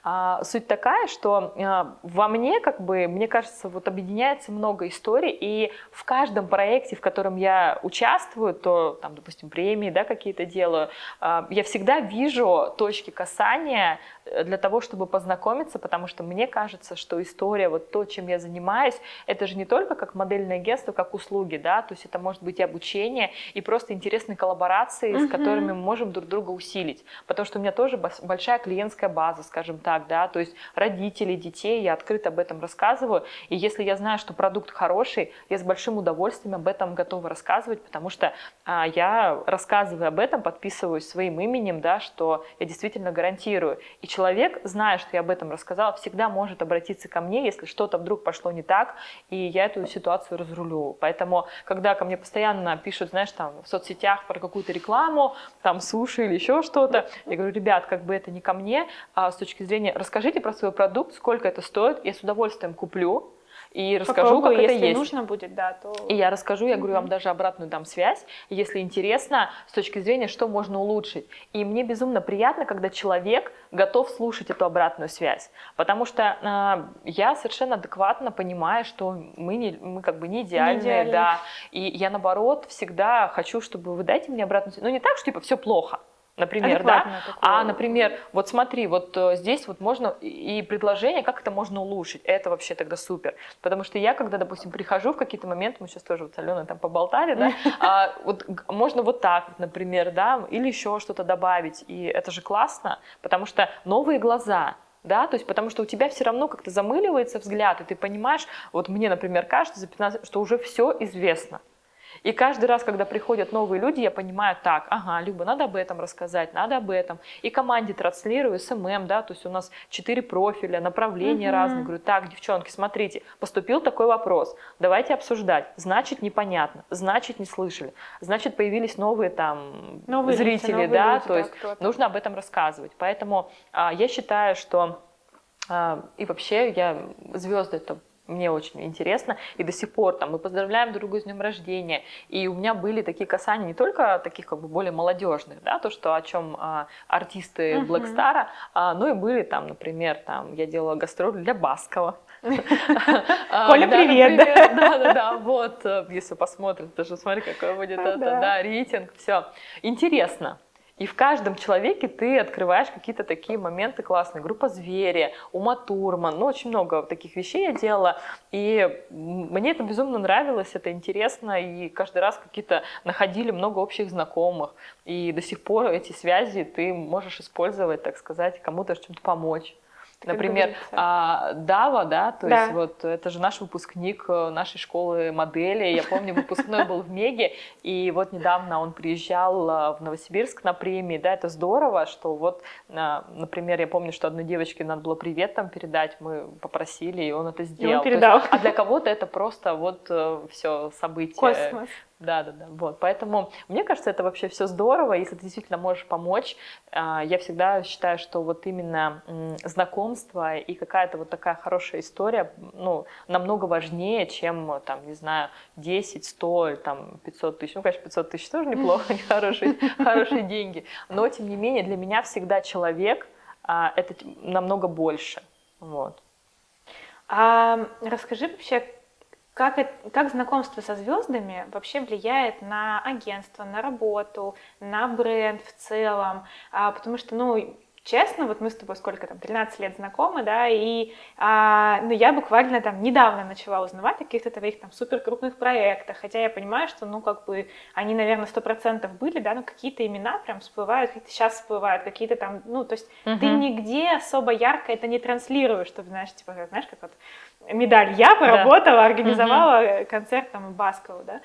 [SPEAKER 1] А, суть такая, что а, во мне, как бы, мне кажется, вот объединяется много историй, и в каждом проекте, в котором я участвую, то, там, допустим, премии, да, какие-то делаю, я всегда вижу точки касания для того, чтобы познакомиться, потому что мне кажется, что история, вот то, чем я занимаюсь, это же не только как модельное агентство, как услуги, да, то есть это может быть и обучение, и просто интересные коллаборации, uh-huh. с которыми мы можем друг друга усилить, потому что у меня тоже большая клиентская база, скажем так, да, то есть родители, детей, я открыто об этом рассказываю, и если я знаю, что продукт хороший, я с большим удовольствием об этом готова рассказывать, потому что а, я рассказываю об этом, подписываюсь своим именем, да, что я действительно гарантирую, и человек, зная, что я об этом рассказала, всегда может обратиться ко мне, если что-то вдруг пошло не так, и я эту ситуацию разрулю. Поэтому, когда ко мне постоянно пишут, знаешь, там в соцсетях про какую-то рекламу, там суши или еще что-то, я говорю, ребят, как бы это не ко мне, а с точки зрения, расскажите про свой продукт, сколько это стоит, я с удовольствием куплю, и расскажу, Попробую, как это
[SPEAKER 2] если
[SPEAKER 1] есть.
[SPEAKER 2] нужно будет, да, то...
[SPEAKER 1] И я расскажу, я говорю, вам даже обратную дам связь, если интересно, с точки зрения, что можно улучшить. И мне безумно приятно, когда человек готов слушать эту обратную связь, потому что э, я совершенно адекватно понимаю, что мы, не, мы как бы не идеальные, не идеальные, да, и я наоборот всегда хочу, чтобы вы дайте мне обратную связь, ну не так, что типа все плохо, например, да? А, например, вот смотри, вот э, здесь вот можно и предложение, как это можно улучшить, это вообще тогда супер, потому что я, когда, допустим, прихожу в какие-то моменты, мы сейчас тоже вот с Аленой там поболтали, да, а, вот можно вот так, например, да, или еще что-то добавить, и это же классно, потому что новые глаза, да, то есть потому что у тебя все равно как-то замыливается взгляд, и ты понимаешь, вот мне, например, кажется за 15, что уже все известно, и каждый раз, когда приходят новые люди, я понимаю, так, ага, Люба, надо об этом рассказать, надо об этом. И команде транслирую, SMM, да, то есть у нас четыре профиля, направления угу. разные. Говорю, так, девчонки, смотрите, поступил такой вопрос, давайте обсуждать. Значит, непонятно, значит, не слышали, значит, появились новые там новые зрители, новые да, люди, то есть да, нужно об этом рассказывать. Поэтому а, я считаю, что а, и вообще я звезды это мне очень интересно, и до сих пор там мы поздравляем друг друга с днем рождения, и у меня были такие касания не только таких как бы более молодежных, да, то, что о чем а, артисты uh-huh. Black Star, а, но и были там, например, там я делала гастроль для Баскова,
[SPEAKER 2] а, Коля, привет!
[SPEAKER 1] Да, да, да, вот, э, если посмотрят, даже смотри, какой будет это, да, рейтинг, все. Интересно. И в каждом человеке ты открываешь какие-то такие моменты классные. Группа «Звери», Ума Турман, ну, очень много таких вещей я делала. И мне это безумно нравилось, это интересно, и каждый раз какие-то находили много общих знакомых. И до сих пор эти связи ты можешь использовать, так сказать, кому-то чем-то помочь. Например, а, Дава, да, то да. есть вот это же наш выпускник э, нашей школы модели. Я помню, выпускной был в Меге, и вот недавно он приезжал э, в Новосибирск на премии, да, это здорово, что вот, а, например, я помню, что одной девочке надо было привет там передать, мы попросили, и он это сделал. И он
[SPEAKER 2] передал.
[SPEAKER 1] Есть, а для кого-то это просто вот э, все событие.
[SPEAKER 2] Космос.
[SPEAKER 1] Да, да, да. Вот. Поэтому мне кажется, это вообще все здорово. Если ты действительно можешь помочь, а, я всегда считаю, что вот именно знакомство и какая-то вот такая хорошая история, ну, намного важнее, чем, там, не знаю, 10, 100, там, 500 тысяч. Ну, конечно, 500 тысяч тоже неплохо, хорошие, хорошие деньги. Но, тем не менее, для меня всегда человек а, это намного больше. Вот.
[SPEAKER 2] А расскажи вообще, как, как знакомство со звездами вообще влияет на агентство, на работу, на бренд в целом? А, потому что, ну, честно, вот мы с тобой сколько там, 13 лет знакомы, да, и а, ну, я буквально там недавно начала узнавать о каких-то твоих там супер крупных проектах, хотя я понимаю, что, ну, как бы, они, наверное, сто процентов были, да, но какие-то имена прям всплывают, какие-то сейчас всплывают, какие-то там, ну, то есть uh-huh. ты нигде особо ярко это не транслируешь, чтобы, знаешь, типа, знаешь, как вот медаль я поработала, да. организовала uh-huh. концерт там Баскову, да.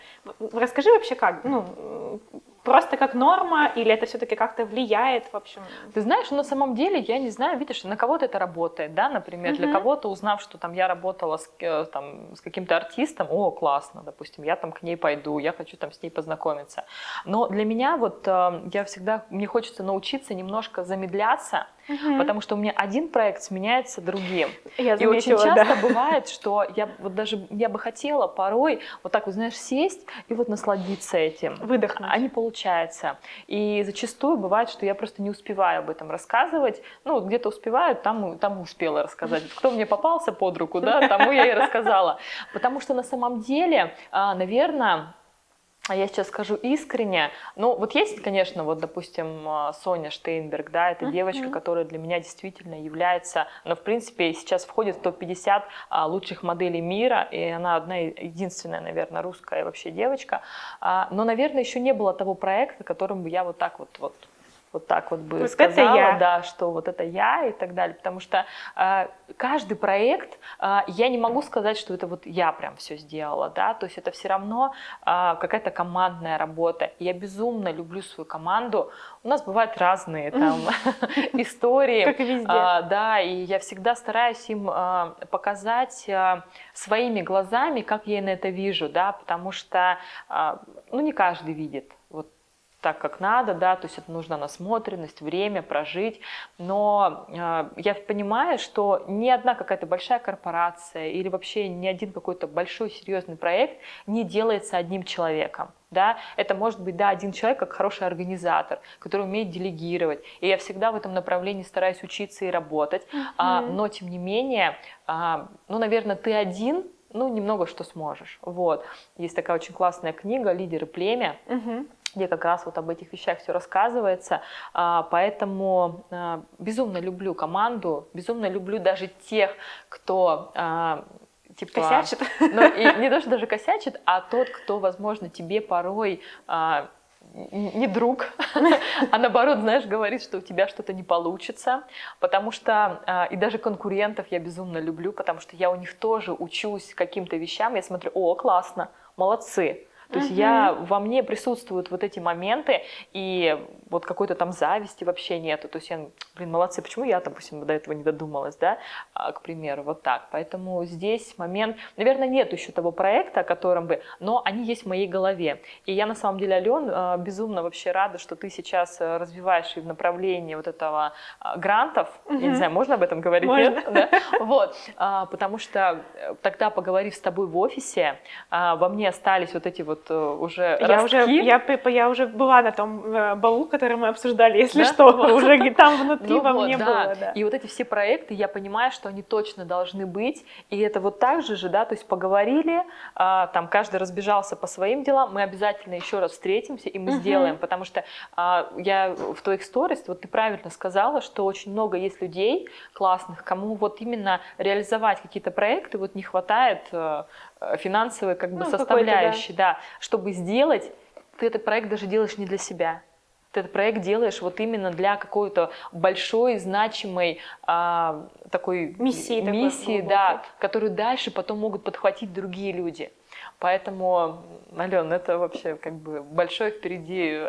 [SPEAKER 2] Расскажи вообще как, ну, просто как норма, или это все-таки как-то влияет, в общем?
[SPEAKER 1] Ты знаешь, на самом деле, я не знаю, видишь, на кого-то это работает, да, например, для кого-то, узнав, что там я работала с, э, там, с каким-то артистом, о, классно, допустим, я там к ней пойду, я хочу там с ней познакомиться. Но для меня вот э, я всегда, мне хочется научиться немножко замедляться, угу. потому что у меня один проект сменяется другим.
[SPEAKER 2] Я
[SPEAKER 1] заметила, и очень часто да. бывает, что я вот даже я бы хотела порой вот так вот знаешь сесть и вот насладиться этим,
[SPEAKER 2] выдохнуть,
[SPEAKER 1] а не получается. И зачастую бывает, что я просто не успеваю об этом рассказывать. Ну где-то успеваю, там там успела рассказать. Кто мне попался под руку, да, тому я и рассказала, потому что на самом деле, а, наверное я сейчас скажу искренне, ну вот есть, конечно, вот, допустим, а, Соня Штейнберг, да, это uh-huh. девочка, которая для меня действительно является, ну, в принципе, сейчас входит в топ-50 а, лучших моделей мира, и она одна единственная, наверное, русская вообще девочка, а, но, наверное, еще не было того проекта, которым бы я вот так вот, вот вот так вот бы вот сказала, я. да, что вот это я и так далее, потому что э, каждый проект, э, я не могу сказать, что это вот я прям все сделала, да, то есть это все равно э, какая-то командная работа. Я безумно люблю свою команду. У нас бывают разные там истории,
[SPEAKER 2] как везде,
[SPEAKER 1] да, и я всегда стараюсь им показать своими глазами, как я на это вижу, да, потому что, ну, не каждый видит так, как надо, да, то есть это нужна насмотренность, время прожить, но э, я понимаю, что ни одна какая-то большая корпорация или вообще ни один какой-то большой серьезный проект не делается одним человеком. Да? Это может быть да, один человек как хороший организатор, который умеет делегировать. И я всегда в этом направлении стараюсь учиться и работать. Uh-huh. А, но тем не менее, а, ну, наверное, ты один, ну, немного что сможешь. Вот. Есть такая очень классная книга «Лидеры племя». Uh-huh где как раз вот об этих вещах все рассказывается. А, поэтому а, безумно люблю команду, безумно люблю даже тех, кто а,
[SPEAKER 2] типа... Косячит?
[SPEAKER 1] Ну, и не то, что даже косячит, а тот, кто, возможно, тебе порой не друг, а наоборот, знаешь, говорит, что у тебя что-то не получится, потому что и даже конкурентов я безумно люблю, потому что я у них тоже учусь каким-то вещам, я смотрю, о, классно, молодцы, то есть я, во мне присутствуют вот эти моменты, и вот какой-то там зависти вообще нету. То есть я, блин, молодцы, почему я, допустим, до этого не додумалась, да, а, к примеру, вот так. Поэтому здесь момент, наверное, нет еще того проекта, о котором бы, но они есть в моей голове. И я на самом деле, Ален, а, безумно вообще рада, что ты сейчас э, развиваешь и в направлении вот этого а, грантов. Угу. Я не знаю, можно об этом говорить?
[SPEAKER 2] Можно.
[SPEAKER 1] Нет? Да? Вот. Потому что э, тогда, поговорив с тобой в офисе, во мне остались вот эти вот э, уже
[SPEAKER 2] я
[SPEAKER 1] ростки.
[SPEAKER 2] Уже, я, я уже была на том балу, который мы обсуждали, если да? что, вот. уже там внутри ну во вот, мне да. было. Да.
[SPEAKER 1] И вот эти все проекты, я понимаю, что они точно должны быть, и это вот так же же, да, то есть поговорили, а, там каждый разбежался по своим делам, мы обязательно еще раз встретимся, и мы угу. сделаем, потому что а, я в твоих сторис, вот ты правильно сказала, что очень много есть людей классных, кому вот именно реализовать какие-то проекты вот не хватает э, финансовой как бы ну, составляющей, да. да, чтобы сделать, ты этот проект даже делаешь не для себя, ты этот проект делаешь вот именно для какой-то большой, значимой а, такой
[SPEAKER 2] миссии,
[SPEAKER 1] миссии такой да, которую дальше потом могут подхватить другие люди. Поэтому, Ален, это вообще как бы большое впереди.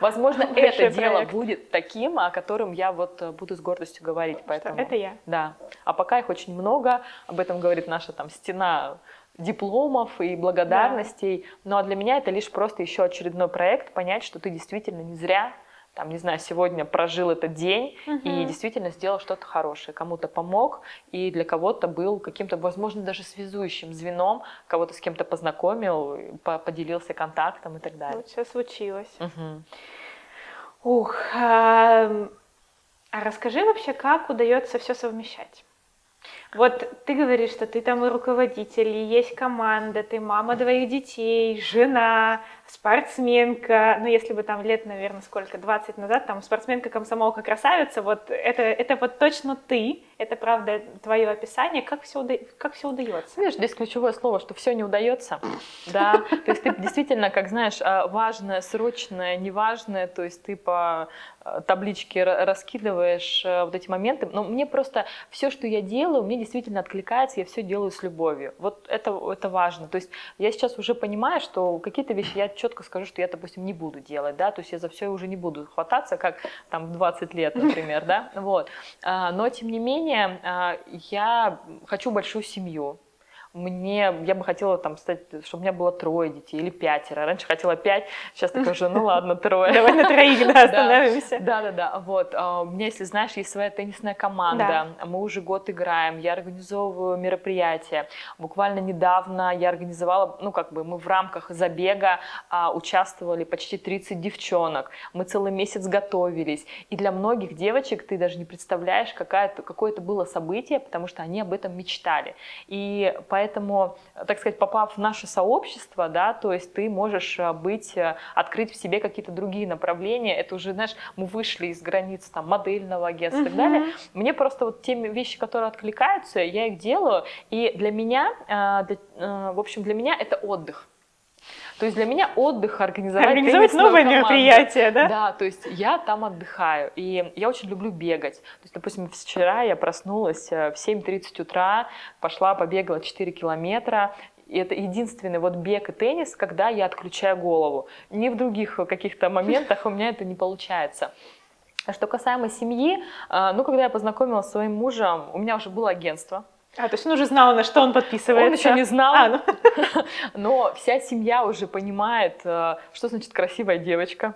[SPEAKER 1] Возможно, это дело будет таким, о котором я вот буду с гордостью говорить. Поэтому,
[SPEAKER 2] это я.
[SPEAKER 1] Да. А пока их очень много. Об этом говорит наша там стена дипломов и благодарностей. Да. Ну а для меня это лишь просто еще очередной проект, понять, что ты действительно не зря там, не знаю, сегодня прожил этот день угу. и действительно сделал что-то хорошее, кому-то помог и для кого-то был каким-то, возможно, даже связующим звеном, кого-то с кем-то познакомил, поделился контактом и так далее.
[SPEAKER 2] Вот сейчас случилось. Угу. Ух, а, а расскажи вообще, как удается все совмещать? Вот ты говоришь, что ты там и руководитель, и есть команда, ты мама двоих детей, жена, спортсменка, ну если бы там лет, наверное, сколько, 20 назад, там спортсменка, комсомолка, красавица, вот это, это вот точно ты, это правда твое описание, как все, уда... как все удается?
[SPEAKER 1] Видишь, здесь ключевое слово, что все не удается, да, то есть ты действительно, как знаешь, а, важное, срочное, неважное, то есть ты по а, табличке раскидываешь а, вот эти моменты, но мне просто все, что я делаю, мне действительно откликается, я все делаю с любовью. Вот это, это важно. То есть я сейчас уже понимаю, что какие-то вещи я четко скажу, что я, допустим, не буду делать, да, то есть я за все уже не буду хвататься, как там в 20 лет, например, да, вот. А, но, тем не менее, а, я хочу большую семью, мне, я бы хотела там стать, чтобы у меня было трое детей или пятеро. Раньше хотела пять, сейчас такая уже, ну ладно, трое.
[SPEAKER 2] Давай на троих, да, остановимся.
[SPEAKER 1] Да, да, да, вот. А, у меня, если знаешь, есть своя теннисная команда, мы уже год играем, я организовываю мероприятия. Буквально недавно я организовала, ну как бы мы в рамках забега а, участвовали почти 30 девчонок. Мы целый месяц готовились. И для многих девочек ты даже не представляешь, какое это было событие, потому что они об этом мечтали. И поэтому Поэтому, так сказать, попав в наше сообщество, да, то есть ты можешь э, быть, э, открыть в себе какие-то другие направления. Это уже, знаешь, мы вышли из границ там модельного агентства uh-huh. и так далее. Мне просто вот те вещи, которые откликаются, я их делаю. И для меня, э, для, в общем, для меня это отдых. То есть для меня отдых организовать,
[SPEAKER 2] организовать новое команду. мероприятие, да?
[SPEAKER 1] Да, то есть я там отдыхаю. И я очень люблю бегать. То есть, допустим, вчера я проснулась э, в 7.30 утра, пошла, побегала 4 километра, и это единственный вот бег и теннис, когда я отключаю голову. Ни в других каких-то моментах у меня это не получается. А что касаемо семьи, э, ну, когда я познакомилась с своим мужем, у меня уже было агентство,
[SPEAKER 2] а, то есть он уже знал, на что он подписывается?
[SPEAKER 1] Он еще не знал, а, ну. но вся семья уже понимает, э, что значит красивая девочка.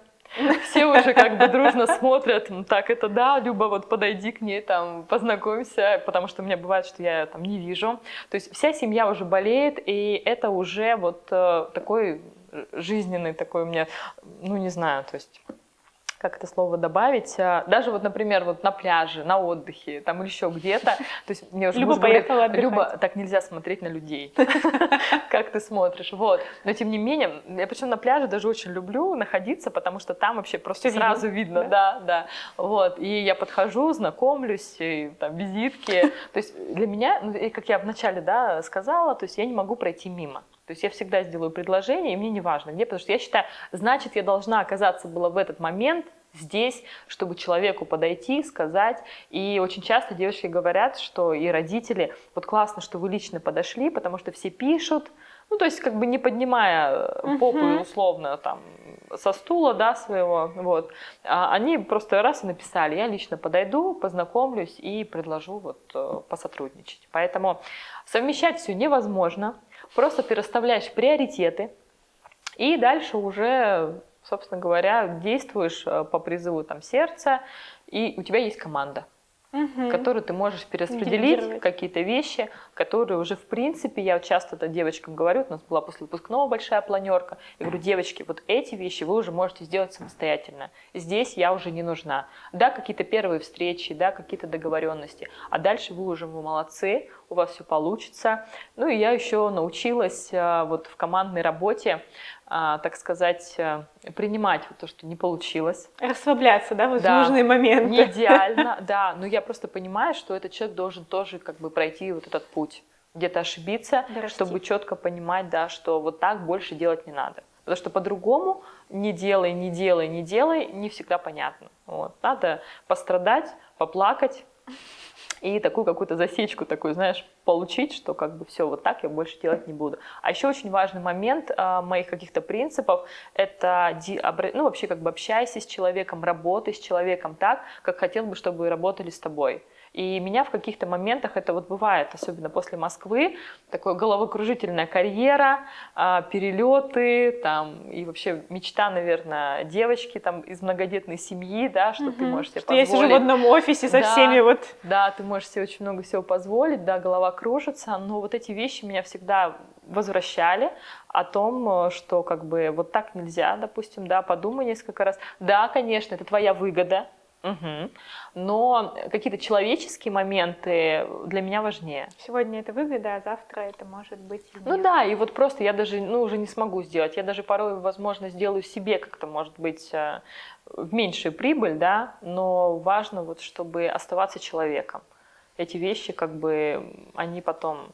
[SPEAKER 1] Все уже как бы дружно смотрят, ну, так, это да, Люба, вот подойди к ней, там, познакомься, потому что у меня бывает, что я там не вижу. То есть вся семья уже болеет, и это уже вот э, такой жизненный такой у меня, ну, не знаю, то есть как это слово добавить, а, даже вот, например, вот на пляже, на отдыхе, там или еще где-то, то есть мне уже
[SPEAKER 2] Люба поехала
[SPEAKER 1] говорит, Люба, так нельзя смотреть на людей, как ты смотришь, вот. Но тем не менее, я причем на пляже даже очень люблю находиться, потому что там вообще просто сразу видно, да, да, вот. И я подхожу, знакомлюсь, там визитки, то есть для меня, ну, как я вначале, да, сказала, то есть я не могу пройти мимо. То есть я всегда сделаю предложение, и мне не важно где, потому что я считаю, значит, я должна оказаться была в этот момент здесь, чтобы человеку подойти, сказать. И очень часто девушки говорят, что и родители, вот классно, что вы лично подошли, потому что все пишут, ну, то есть как бы не поднимая попу uh-huh. условно там со стула, да, своего, вот, а они просто раз и написали, я лично подойду, познакомлюсь и предложу вот э, посотрудничать. Поэтому совмещать все невозможно, просто переставляешь приоритеты и дальше уже, собственно говоря, действуешь э, по призыву там сердца, и у тебя есть команда угу. которую ты можешь перераспределить какие-то вещи, которые уже в принципе, я часто это девочкам говорю, у нас была после выпускного большая планерка, я говорю, девочки, вот эти вещи вы уже можете сделать самостоятельно, здесь я уже не нужна. Да, какие-то первые встречи, да, какие-то договоренности, а дальше вы уже вы молодцы, у вас все получится. Ну и я еще научилась а, вот в командной работе а, так сказать, э, принимать вот то, что не получилось.
[SPEAKER 2] Расслабляться, да, в да, нужные моменты.
[SPEAKER 1] Не идеально, да, но я просто понимаю, что этот человек должен тоже как бы пройти вот этот путь, где-то ошибиться, Дорасти. чтобы четко понимать, да, что вот так больше делать не надо. Потому что по-другому не делай, не делай, не делай, не всегда понятно. Вот. Надо пострадать, поплакать, и такую какую-то засечку такую, знаешь, получить, что как бы все вот так я больше делать не буду. А еще очень важный момент э, моих каких-то принципов это ну вообще как бы общайся с человеком, работай с человеком так, как хотел бы, чтобы работали с тобой. И меня в каких-то моментах это вот бывает, особенно после Москвы, такая головокружительная карьера, а, перелеты, там, и вообще мечта, наверное, девочки там из многодетной семьи, да, что угу. ты можешь себе что позволить.
[SPEAKER 2] я сижу в одном офисе со
[SPEAKER 1] да,
[SPEAKER 2] всеми вот.
[SPEAKER 1] Да, ты можешь себе очень много всего позволить, да, голова кружится, но вот эти вещи меня всегда возвращали о том, что как бы вот так нельзя, допустим, да, подумай несколько раз. Да, конечно, это твоя выгода, Угу. Но какие-то человеческие моменты для меня важнее.
[SPEAKER 2] Сегодня это выгода, а завтра это может быть и
[SPEAKER 1] Ну да, и вот просто я даже ну, уже не смогу сделать. Я даже порой, возможно, сделаю себе как-то, может быть, э, в меньшую прибыль, да, но важно вот, чтобы оставаться человеком. Эти вещи, как бы, они потом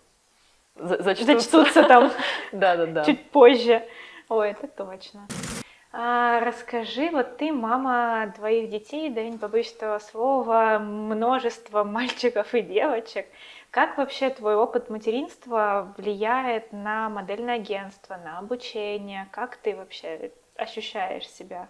[SPEAKER 2] зачтутся. Зачтутся там
[SPEAKER 1] да-да-да.
[SPEAKER 2] чуть позже. Ой, это точно. А, расскажи, вот ты мама двоих детей, да, не побоюсь этого слова, множество мальчиков и девочек. Как вообще твой опыт материнства влияет на модельное агентство, на обучение? Как ты вообще ощущаешь себя?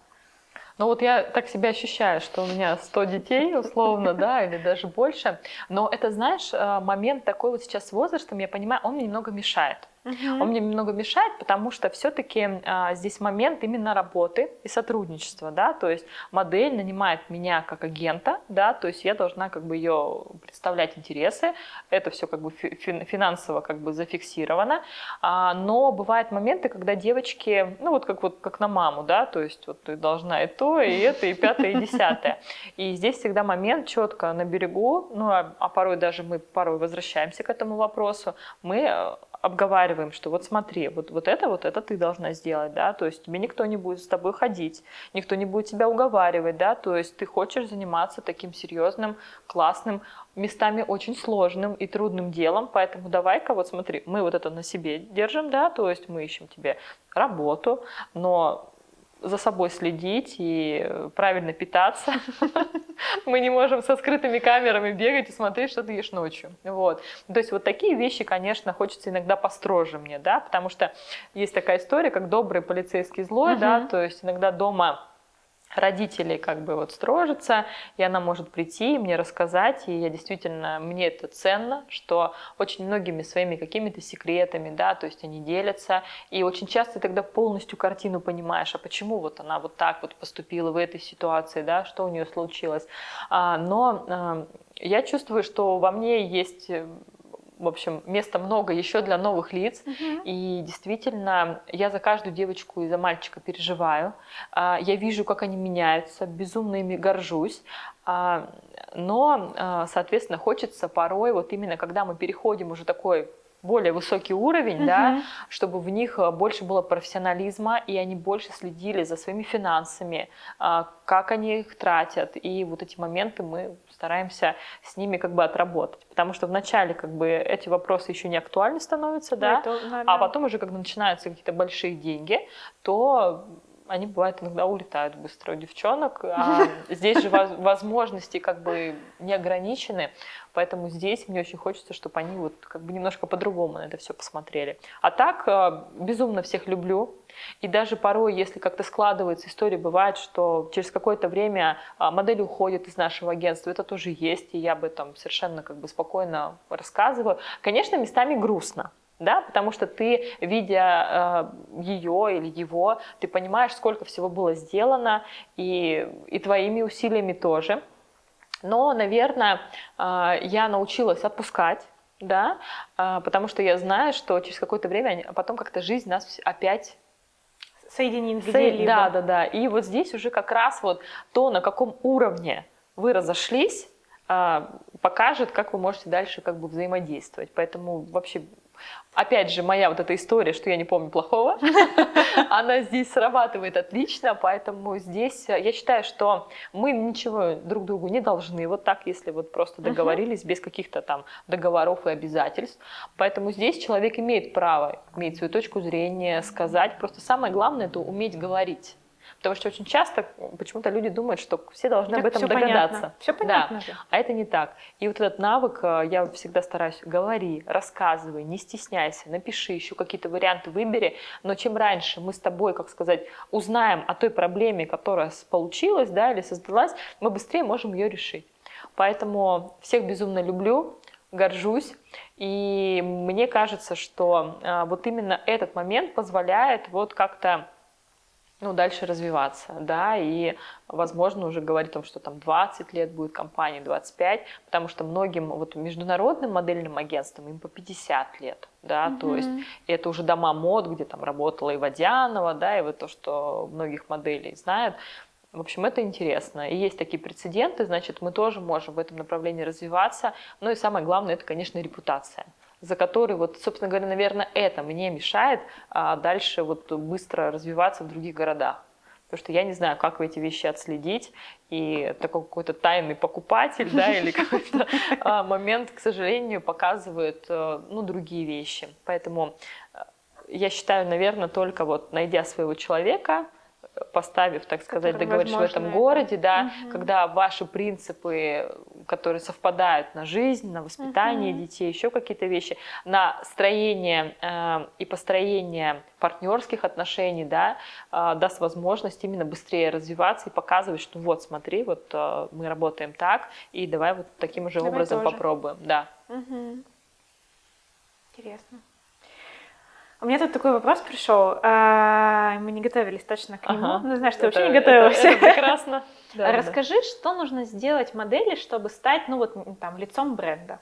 [SPEAKER 1] Ну вот я так себя ощущаю, что у меня 100 детей условно, да, или даже больше. Но это, знаешь, э, момент такой вот сейчас с возрастом, я понимаю, он мне немного мешает. Угу. Он мне немного мешает, потому что все-таки а, здесь момент именно работы и сотрудничества, да, то есть модель нанимает меня как агента, да, то есть я должна как бы ее представлять интересы, это все как бы финансово как бы зафиксировано, а, но бывают моменты, когда девочки, ну вот как вот как на маму, да, то есть вот ты должна и то, и это, и пятое, и десятое, и здесь всегда момент четко на берегу, ну а, а порой даже мы порой возвращаемся к этому вопросу, мы обговариваем, что вот смотри, вот, вот это, вот это ты должна сделать, да, то есть тебе никто не будет с тобой ходить, никто не будет тебя уговаривать, да, то есть ты хочешь заниматься таким серьезным, классным, местами очень сложным и трудным делом, поэтому давай-ка вот смотри, мы вот это на себе держим, да, то есть мы ищем тебе работу, но за собой следить и правильно питаться. Мы не можем со скрытыми камерами бегать и смотреть, что ты ешь ночью. Вот. То есть вот такие вещи, конечно, хочется иногда построже мне, да, потому что есть такая история, как добрый полицейский злой, да, то есть иногда дома родители как бы вот строжатся, и она может прийти и мне рассказать, и я действительно, мне это ценно, что очень многими своими какими-то секретами, да, то есть они делятся, и очень часто тогда полностью картину понимаешь, а почему вот она вот так вот поступила в этой ситуации, да, что у нее случилось. А, но а, я чувствую, что во мне есть в общем, места много еще для новых лиц.
[SPEAKER 2] Мгм.
[SPEAKER 1] И действительно, я за каждую девочку и за мальчика переживаю. А, Я вижу, как они меняются, безумно ими горжусь. А, Но, а, соответственно, хочется порой, вот именно когда мы переходим уже такой более высокий уровень, да,
[SPEAKER 2] Мгм.
[SPEAKER 1] чтобы в них больше было профессионализма, и они больше следили за своими финансами, как они их тратят. И вот эти моменты мы стараемся с ними как бы отработать. Потому что вначале как бы эти вопросы еще не актуальны становятся, да,
[SPEAKER 2] это, наверное,
[SPEAKER 1] а потом уже, когда начинаются какие-то большие деньги, то они бывают иногда улетают быстро у девчонок. А здесь же воз- возможности как бы не ограничены, поэтому здесь мне очень хочется, чтобы они вот как бы немножко по-другому на это все посмотрели. А так э, безумно всех люблю. И даже порой, если как-то складывается история, бывает, что через какое-то время а, модель уходит из нашего агентства. Это тоже есть, и я об этом совершенно как бы спокойно рассказываю. Конечно, местами грустно. Да, потому что ты, видя ее или его, ты понимаешь, сколько всего было сделано, и, и твоими усилиями тоже. Но, наверное, а, я научилась отпускать, да, а, потому что я знаю, что через какое-то время потом как-то жизнь нас опять
[SPEAKER 2] соединит где-либо.
[SPEAKER 1] Да, да, да. И вот здесь уже как раз вот то, на каком уровне вы разошлись, а, покажет, как вы можете дальше как бы взаимодействовать. Поэтому вообще, опять же, моя вот эта история, что я не помню плохого, она здесь срабатывает отлично, поэтому здесь э, я считаю, что мы ничего друг другу не должны, вот так, если вот просто договорились без каких-то там договоров и обязательств. Поэтому здесь человек имеет право иметь свою точку зрения, сказать. Просто самое главное это уметь говорить. Потому что очень часто почему-то люди думают, что все должны об этом догадаться.
[SPEAKER 2] Все
[SPEAKER 1] Да.
[SPEAKER 2] понятно же.
[SPEAKER 1] А это не так. И вот этот навык, э, я всегда стараюсь, говори, рассказывай, не стесняйся, напиши, еще какие-то варианты выбери. Но чем раньше мы с тобой, как сказать, узнаем о той проблеме, которая получилась, да, или создалась, мы быстрее можем ее решить. Поэтому всех безумно люблю, горжусь. И мне кажется, что э, вот именно этот момент позволяет вот как-то ну, дальше развиваться, да, и, возможно, уже говорить о том, что там 20 лет будет компании, 25, потому что многим вот международным модельным агентствам им по 50 лет, да, то есть это уже дома мод, где там работала и Водянова, да, и вот то, что многих моделей знают. В общем, это интересно. И есть такие прецеденты, значит, мы тоже можем в этом направлении развиваться. Ну и самое главное, это, конечно, репутация за которой, вот, собственно говоря, наверное, это мне мешает а, дальше вот быстро развиваться в других городах. Потому что я не знаю, как эти вещи отследить, и такой какой-то тайный покупатель, да, или какой-то а, момент, к сожалению, показывает, э, ну, другие вещи. Поэтому э, я считаю, наверное, только вот найдя своего человека, поставив, так сказать,
[SPEAKER 2] Который,
[SPEAKER 1] договоришь в этом
[SPEAKER 2] это-
[SPEAKER 1] городе, да,
[SPEAKER 2] Мгм.
[SPEAKER 1] когда ваши принципы, которые совпадают на жизнь, на воспитание
[SPEAKER 2] Мгм.
[SPEAKER 1] детей, еще какие-то вещи, на строение э, и построение партнерских отношений, да, э, даст возможность именно быстрее развиваться и показывать, что вот, смотри, вот э, мы работаем так, и давай вот таким же
[SPEAKER 2] Давай
[SPEAKER 1] образом
[SPEAKER 2] тоже.
[SPEAKER 1] попробуем, да.
[SPEAKER 2] Мгм. Интересно. У меня тут такой вопрос пришел. А, Мы не готовились точно к нему.
[SPEAKER 1] Ага.
[SPEAKER 2] Ну, знаешь, ты вообще
[SPEAKER 1] Это-
[SPEAKER 2] не готовилась.
[SPEAKER 1] Это, это прекрасно. Да,
[SPEAKER 2] А
[SPEAKER 1] да.
[SPEAKER 2] Расскажи, что нужно сделать модели, чтобы стать, ну вот, там, лицом бренда?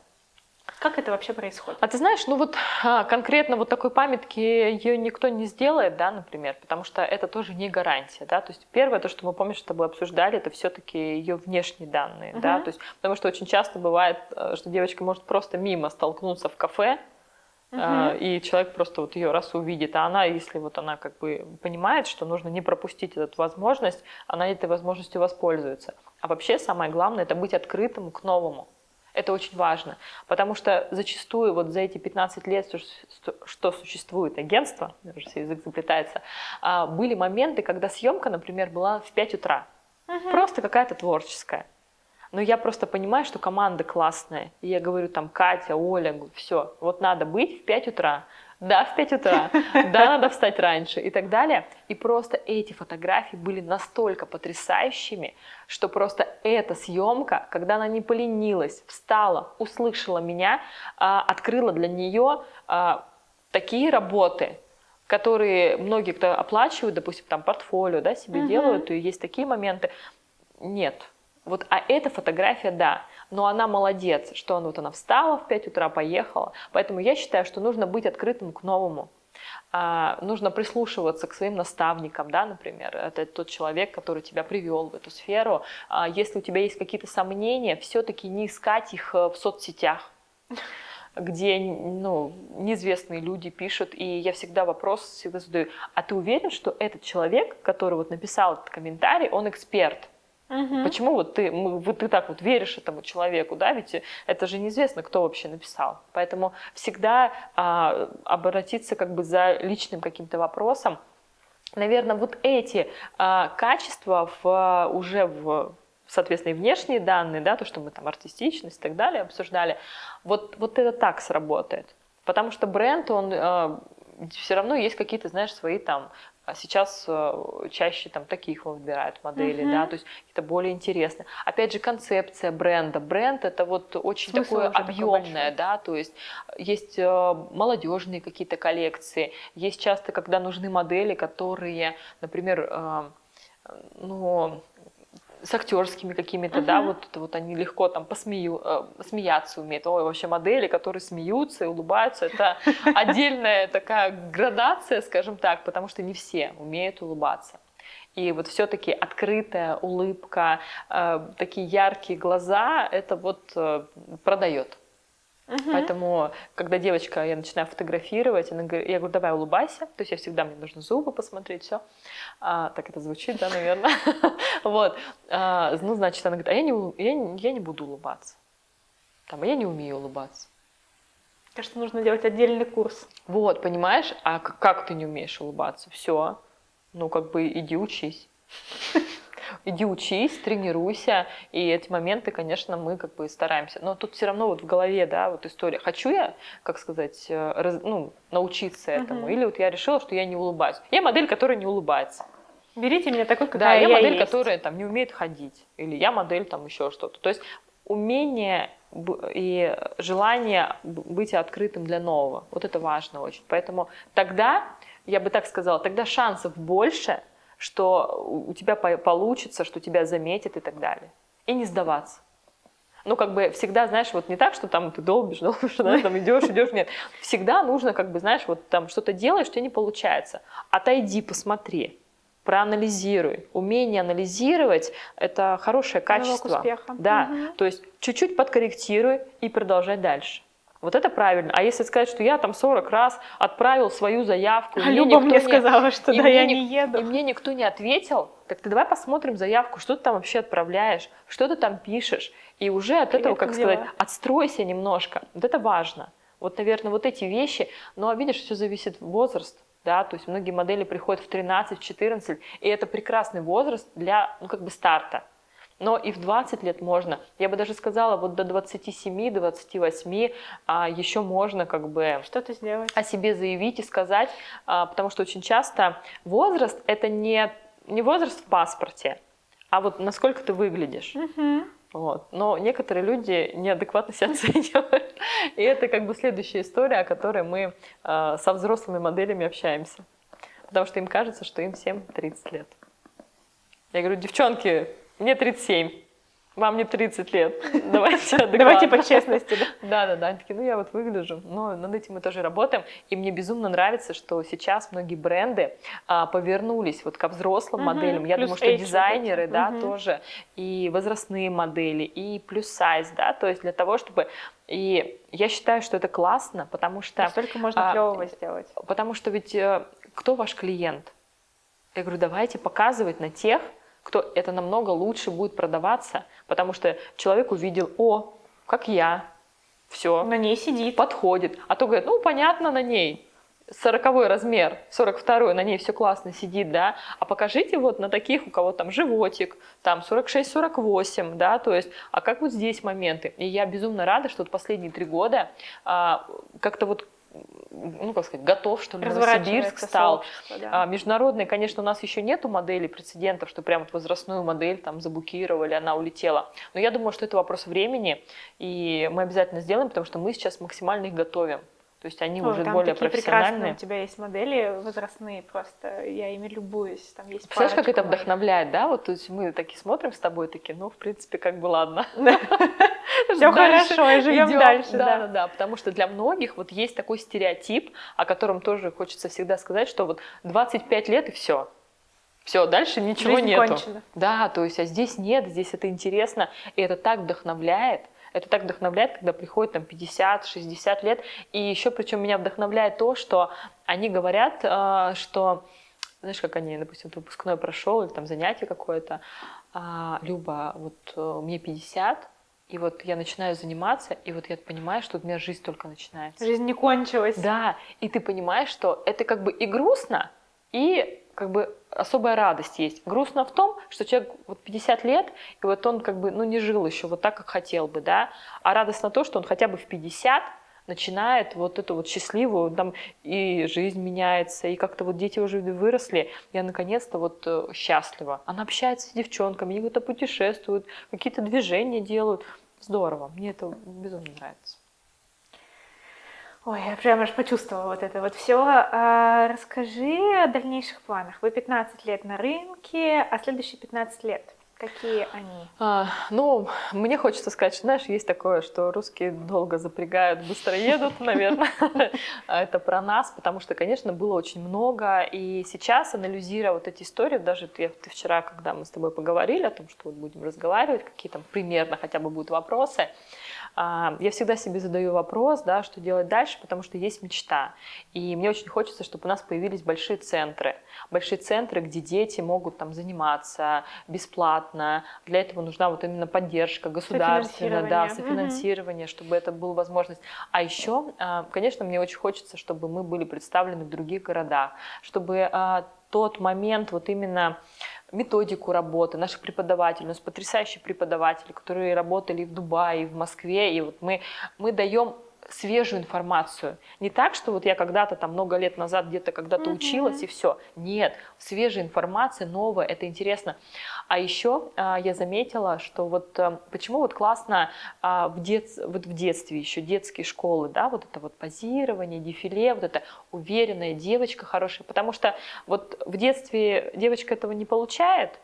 [SPEAKER 2] Как это вообще происходит?
[SPEAKER 1] А ты знаешь, ну вот а, конкретно вот такой памятки ее никто не сделает, да, например, потому что это тоже не гарантия, да, то есть первое, то, что мы, помнишь, с тобой обсуждали, это все-таки ее внешние данные, да,
[SPEAKER 2] Мгм.
[SPEAKER 1] то есть потому что очень часто бывает, э, что девочка может просто мимо столкнуться в кафе,
[SPEAKER 2] Мгм.
[SPEAKER 1] и человек просто вот ее раз увидит, а она, если вот она как бы понимает, что нужно не пропустить эту возможность, она этой возможностью воспользуется. А вообще самое главное это быть открытым к новому. Это очень важно, потому что зачастую вот за эти 15 лет, что, существует агентство, уже все язык заплетается, а, были моменты, когда съемка, например, была в 5 утра.
[SPEAKER 2] Мгм.
[SPEAKER 1] Просто какая-то творческая. Но я просто понимаю, что команда классная. И я говорю там, Катя, Оля, все, вот надо быть в 5 утра. Да, в 5 утра. Да, надо встать раньше и так далее. И просто эти фотографии были настолько потрясающими, что просто эта съемка, когда она не поленилась, встала, услышала меня, а, открыла для нее а, такие работы, которые многие, кто оплачивают, допустим, там портфолио, да, себе
[SPEAKER 2] Мгм.
[SPEAKER 1] делают, и есть такие моменты. Нет. Вот, а эта фотография, да. но она молодец, что она, вот она встала в 5 утра, поехала. Поэтому я считаю, что нужно быть открытым к новому. А, нужно прислушиваться к своим наставникам, да, например, это тот человек, который тебя привел в эту сферу. А, если у тебя есть какие-то сомнения, все-таки не искать их э, в соцсетях где ну, неизвестные люди пишут, и я всегда вопрос всегда задаю, а ты уверен, что этот человек, который вот написал этот комментарий, он эксперт? Угу. Почему вот ты, вот ты так вот веришь этому человеку, да, ведь это же неизвестно, кто вообще написал. Поэтому всегда а, обратиться как бы за личным каким-то вопросом. Наверное, вот эти а, качества в, уже в соответственно, и внешние данные, да, то, что мы там артистичность и так далее обсуждали, вот, вот это так сработает. Потому что бренд, он э, все равно есть какие-то, знаешь, свои там а сейчас э, чаще там таких выбирают модели, uh-huh. да, то есть какие-то более интересные. Опять же, концепция бренда. Бренд это вот очень Смысл такое объемное, да, то есть есть э, молодежные какие-то коллекции, есть часто, когда нужны модели, которые, например, э, ну, с актерскими какими-то, uh-huh. да, вот это вот они легко там посмею, э, смеяться умеют. Ой, вообще модели, которые смеются и улыбаются, это отдельная такая градация, скажем так, потому что не все умеют улыбаться. И вот все-таки открытая улыбка, э, такие яркие глаза, это вот э, продает. Угу. Поэтому, когда девочка, я начинаю фотографировать, она говорит, я говорю, давай улыбайся. То есть я всегда, мне нужно зубы посмотреть, все. А, так это звучит, да, наверное. вот. А, ну, значит, она говорит, а я не, я, я не буду улыбаться. Там, а я не умею улыбаться.
[SPEAKER 2] Кажется, нужно делать отдельный курс.
[SPEAKER 1] Вот, понимаешь? А как ты не умеешь улыбаться? Все. Ну, как бы иди учись иди учись, тренируйся, и эти моменты, конечно, мы как бы стараемся. Но тут все равно вот в голове, да, вот история. Хочу я, как сказать, э, раз, ну, научиться этому, угу. или вот я решила, что я не улыбаюсь. Я модель, которая не улыбается.
[SPEAKER 2] Берите меня такой,
[SPEAKER 1] какая да, я, я модель, есть. которая там не умеет ходить, или я модель там еще что-то. То есть умение и желание быть открытым для нового. Вот это важно очень. Поэтому тогда, я бы так сказала, тогда шансов больше – что у тебя получится, что тебя заметят и так далее. И не сдаваться. Ну, как бы всегда, знаешь, вот не так, что там ты долбишь, долбишь, да, там идешь, идешь, нет. Всегда нужно, как бы, знаешь, вот там что-то делаешь, что не получается. Отойди, посмотри, проанализируй. Умение анализировать – это хорошее качество. Да, угу. то есть чуть-чуть подкорректируй и продолжать дальше. Вот это правильно. А если сказать, что я там 40 раз отправил свою заявку,
[SPEAKER 2] а Люба мне не... сказала, что да, я не еду.
[SPEAKER 1] И мне никто не ответил, так ты давай посмотрим заявку, что ты там вообще отправляешь, что ты там пишешь. И уже от Привет, этого, как сказать, отстройся немножко. Вот это важно. Вот, наверное, вот эти вещи. Но видишь, все зависит возраст. Да, то есть многие модели приходят в 13, в 14, и это прекрасный возраст для, ну, как бы старта. Но и в 20 лет можно. Я бы даже сказала, вот до 27-28 а, еще можно как бы
[SPEAKER 2] что-то сделать,
[SPEAKER 1] о себе заявить и сказать, а, потому что очень часто возраст это не, не возраст в паспорте, а вот насколько ты выглядишь.
[SPEAKER 2] Угу.
[SPEAKER 1] Вот. Но некоторые люди неадекватно себя оценивают. И это как бы следующая история, о которой мы э, со взрослыми моделями общаемся. Потому что им кажется, что им всем 30 лет. Я говорю, девчонки, мне 37. Вам не 30 лет. Давайте
[SPEAKER 2] Давайте по честности, да?
[SPEAKER 1] Да, да. Они такие, ну я вот выгляжу. Но над этим мы тоже работаем. И мне безумно нравится, что сейчас многие бренды а, повернулись вот ко взрослым угу, моделям. Я думаю, что дизайнеры, вот да, угу. тоже. И возрастные модели, и плюс сайз, да. То есть для того, чтобы и я считаю, что это классно, потому что...
[SPEAKER 2] Столько можно а, клевого сделать.
[SPEAKER 1] Потому что ведь э, кто ваш клиент? Я говорю, давайте показывать на тех, кто это намного лучше будет продаваться, потому что человек увидел, о, как я, все.
[SPEAKER 2] На ней сидит.
[SPEAKER 1] Подходит. А то говорит, ну, понятно, на ней. 40 размер, 42 на ней все классно сидит, да, а покажите вот на таких, у кого там животик, там 46-48, да, то есть, а как вот здесь моменты? И я безумно рада, что вот последние три года а, как-то вот ну, как сказать, готов, что ли, Новосибирск стал. Да. А, конечно, у нас еще нету модели прецедентов, что прям возрастную модель там заблокировали, она улетела. Но я думаю, что это вопрос времени, и мы обязательно сделаем, потому что мы сейчас максимально их готовим. То есть они О, уже там более такие профессиональные.
[SPEAKER 2] У тебя есть модели возрастные, просто я ими любуюсь. Там есть
[SPEAKER 1] Представляешь, как это вдохновляет, да? Вот то есть мы такие смотрим с тобой, такие, ну, в принципе, как бы ладно.
[SPEAKER 2] Все хорошо, и живем дальше.
[SPEAKER 1] Да, да, да, потому что для многих вот есть такой стереотип, о котором тоже хочется всегда сказать, что вот 25 лет и все. Все, дальше ничего
[SPEAKER 2] Жизнь
[SPEAKER 1] нету.
[SPEAKER 2] Кончена.
[SPEAKER 1] Да, то есть, а здесь нет, здесь это интересно, и это так вдохновляет. Это так вдохновляет, когда приходит там 50-60 лет. И еще причем меня вдохновляет то, что они говорят, э, что, знаешь, как они, допустим, выпускной прошел или там занятие какое-то, а, Люба, вот э, мне 50, и вот я начинаю заниматься, и вот я понимаю, что у меня жизнь только начинается.
[SPEAKER 2] Жизнь не кончилась.
[SPEAKER 1] Да, и ты понимаешь, что это как бы и грустно, и как бы особая радость есть. Грустно в том, что человек вот 50 лет, и вот он как бы, ну, не жил еще вот так, как хотел бы, да, а радостно то, что он хотя бы в 50 начинает вот эту вот счастливую, там и жизнь меняется, и как-то вот дети уже выросли, я наконец-то вот э, счастлива. Она общается с девчонками, они где-то путешествуют, какие-то движения делают. Здорово, мне это безумно нравится.
[SPEAKER 2] Ой, я прямо аж почувствовала вот это вот все. А, расскажи о дальнейших планах. Вы 15 лет на рынке, а следующие 15 лет? Какие они?
[SPEAKER 1] А, ну, мне хочется сказать, что, знаешь, есть такое, что русские долго запрягают, быстро едут, наверное. Это про нас, потому что, конечно, было очень много. И сейчас, анализируя вот эти истории, даже ты, вчера, когда мы с тобой поговорили о том, что будем разговаривать, какие там примерно хотя бы будут вопросы, а, я всегда себе задаю вопрос, да, что делать дальше, потому что есть мечта. И мне очень хочется, чтобы у нас появились большие центры. Большие центры, где дети могут там заниматься бесплатно. Для этого нужна вот именно поддержка государственная, да, софинансирование, угу. чтобы это была возможность. А еще, а, конечно, мне очень хочется, чтобы мы были представлены в других городах, чтобы а, тот момент вот именно методику работы, наших преподавателей. У нас потрясающие преподаватели, которые работали и в Дубае, и в Москве. И вот мы, мы даем свежую информацию. Не так, что вот я когда-то там много лет назад где-то когда-то mm-hmm. училась и все. Нет, свежая информация, новая, это интересно. А еще а, я заметила, что вот а, почему вот классно а, в, дет, вот в детстве еще детские школы, да, вот это вот позирование, дефиле, вот это уверенная девочка хорошая, потому что вот в детстве девочка этого не получает,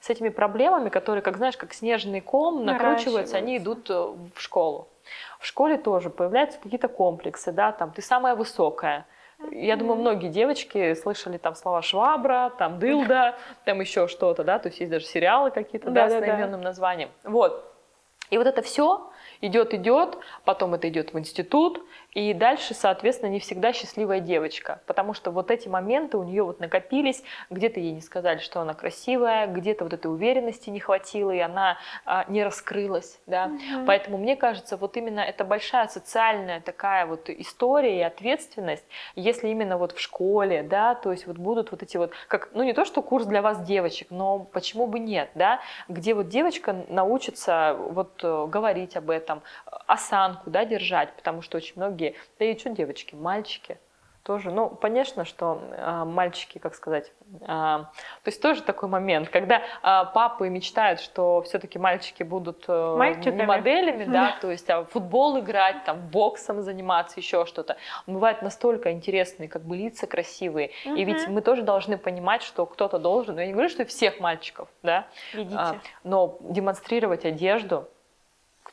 [SPEAKER 1] с этими проблемами, которые, как знаешь, как снежный ком накручиваются, они идут э, в школу. В школе тоже появляются какие-то комплексы, да, там ты самая высокая. Я думаю, многие девочки слышали там слова швабра, там дылда, там еще что-то, да, то есть есть даже сериалы какие-то, да, да, с наименным названием. Вот. И вот это все идет, идет, потом это идет в институт, и дальше, соответственно, не всегда счастливая девочка, потому что вот эти моменты у нее вот накопились, где-то ей не сказали, что она красивая, где-то вот этой уверенности не хватило, и она а, не раскрылась, да. Угу. Поэтому мне кажется, вот именно это большая социальная такая вот история и ответственность, если именно вот в школе, да, то есть вот будут вот эти вот, как, ну не то, что курс для вас девочек, но почему бы нет, да, где вот девочка научится вот э, говорить об этом, осанку, да, держать, потому что очень многие, да и что девочки, мальчики, тоже, ну, конечно, что э, мальчики, как сказать, э, то есть тоже такой момент, когда э, папы мечтают, что все-таки мальчики будут э, не моделями, да, то есть а футбол играть, там, боксом заниматься, еще что-то. Бывают настолько интересные, как бы лица красивые, угу. и ведь мы тоже должны понимать, что кто-то должен, я не говорю, что всех мальчиков, да,
[SPEAKER 2] Видите.
[SPEAKER 1] но демонстрировать одежду,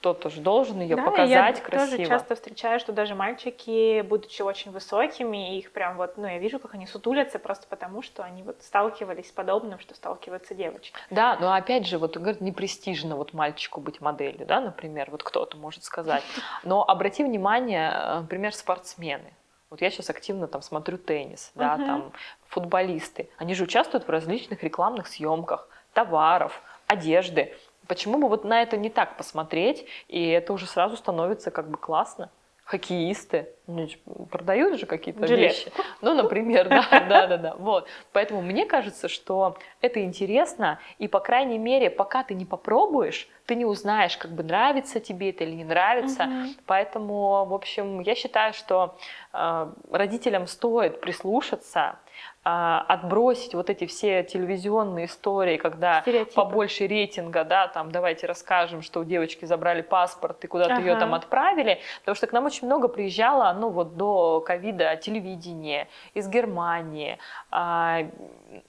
[SPEAKER 1] кто-то же должен ее да, показать
[SPEAKER 2] я
[SPEAKER 1] красиво.
[SPEAKER 2] тоже часто встречаю, что даже мальчики, будучи очень высокими, их прям вот, ну, я вижу, как они сутулятся просто потому, что они вот сталкивались с подобным, что сталкиваются девочки.
[SPEAKER 1] Да, но опять же, вот, говорят, не престижно вот мальчику быть моделью, да, например, вот кто-то может сказать. Но обрати внимание, э, например, спортсмены. Вот я сейчас активно там смотрю теннис, да, uh-huh. там футболисты. Они же участвуют в различных рекламных съемках товаров, одежды. Почему бы вот на это не так посмотреть, и это уже сразу становится как бы классно? Хоккеисты ну, продают же какие-то вещи. Ну, например, да, да, да, да. Вот. Поэтому мне кажется, что это интересно, и, по крайней мере, пока ты не попробуешь, ты не узнаешь, как бы нравится тебе это или не нравится. Угу. Поэтому, в общем, я считаю, что э, родителям стоит прислушаться, отбросить вот эти все телевизионные истории, когда Стереотипы. побольше рейтинга, да, там давайте расскажем, что у девочки забрали паспорт и куда-то ага. ее там отправили, потому что к нам очень много приезжало ну вот до ковида телевидение из Германии, а,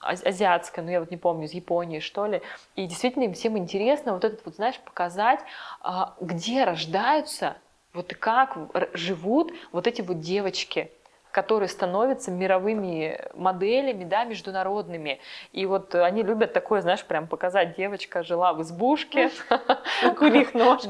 [SPEAKER 1] азиатское, ну я вот не помню, из Японии что ли. И действительно им всем интересно вот этот вот, знаешь, показать, а, где рождаются, вот и как живут вот эти вот девочки, которые становятся мировыми моделями, да, международными. И вот они любят такое, знаешь, прям показать, девочка жила в избушке,
[SPEAKER 2] курих нож,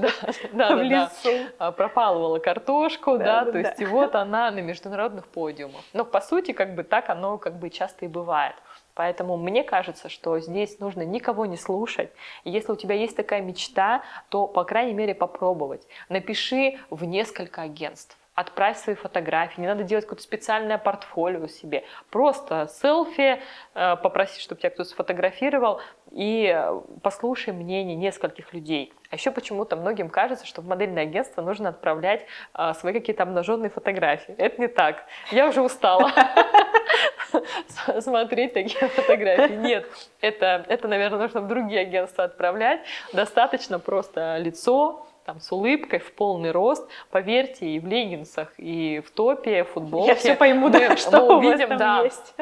[SPEAKER 1] да, в лесу, а, пропалывала картошку, да, то есть и вот она на международных подиумах. Но по сути, как бы так оно как бы часто и бывает. Поэтому мне кажется, что здесь нужно никого не слушать. И если у тебя есть такая мечта, то, по крайней мере, попробовать. Напиши в несколько агентств отправь свои фотографии, не надо делать какое-то специальное портфолио себе. Просто селфи, э, попроси, чтобы тебя кто-то сфотографировал, и э, послушай мнение нескольких людей. А еще почему-то многим кажется, что в модельное агентство нужно отправлять э, свои какие-то обнаженные фотографии. Это не так. Я уже устала смотреть такие фотографии. Нет, это, это, наверное, нужно в другие агентства отправлять. Достаточно просто лицо, там, с улыбкой, в полный рост. Поверьте, и в леггинсах, и в топе, в футболке.
[SPEAKER 2] Я все пойму, да, что мы увидим, у вас там да, есть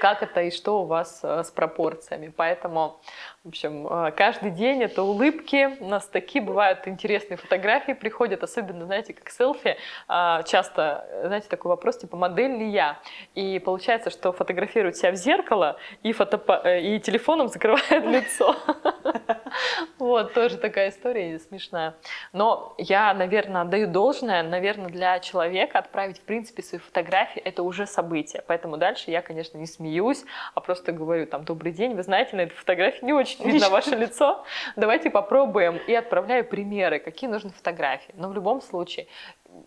[SPEAKER 1] как это и что у вас э, с пропорциями. Поэтому, в общем, э, каждый день это улыбки. У нас такие бывают интересные фотографии приходят, особенно, знаете, как селфи. А, часто, знаете, такой вопрос, типа, модель ли я? И получается, что фотографируют себя в зеркало и, фотопа... Э, и телефоном закрывают лицо. Вот, тоже такая история смешная. Но я, наверное, даю должное, наверное, для человека отправить, в принципе, свои фотографии, это уже событие. Поэтому дальше я, конечно, не смеюсь, а просто говорю там, добрый день, вы знаете, на этой фотографии не очень видно ваше лицо, давайте попробуем. И отправляю примеры, какие нужны фотографии. Но в любом случае,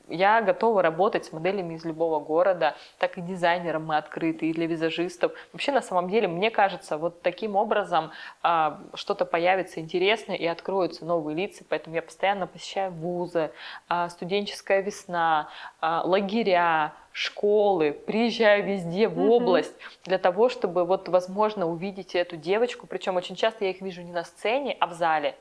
[SPEAKER 1] я готова работать с моделями из любого города, так и дизайнером мы открыты, и для визажистов. Вообще, на самом деле, мне кажется, вот таким образом а, что-то появится интересное и откроются новые лица, поэтому я постоянно посещаю вузы, а, студенческая весна, а, лагеря, школы, приезжаю везде в область для того, чтобы вот возможно увидеть эту девочку, причем очень часто я их вижу не на сцене, а в зале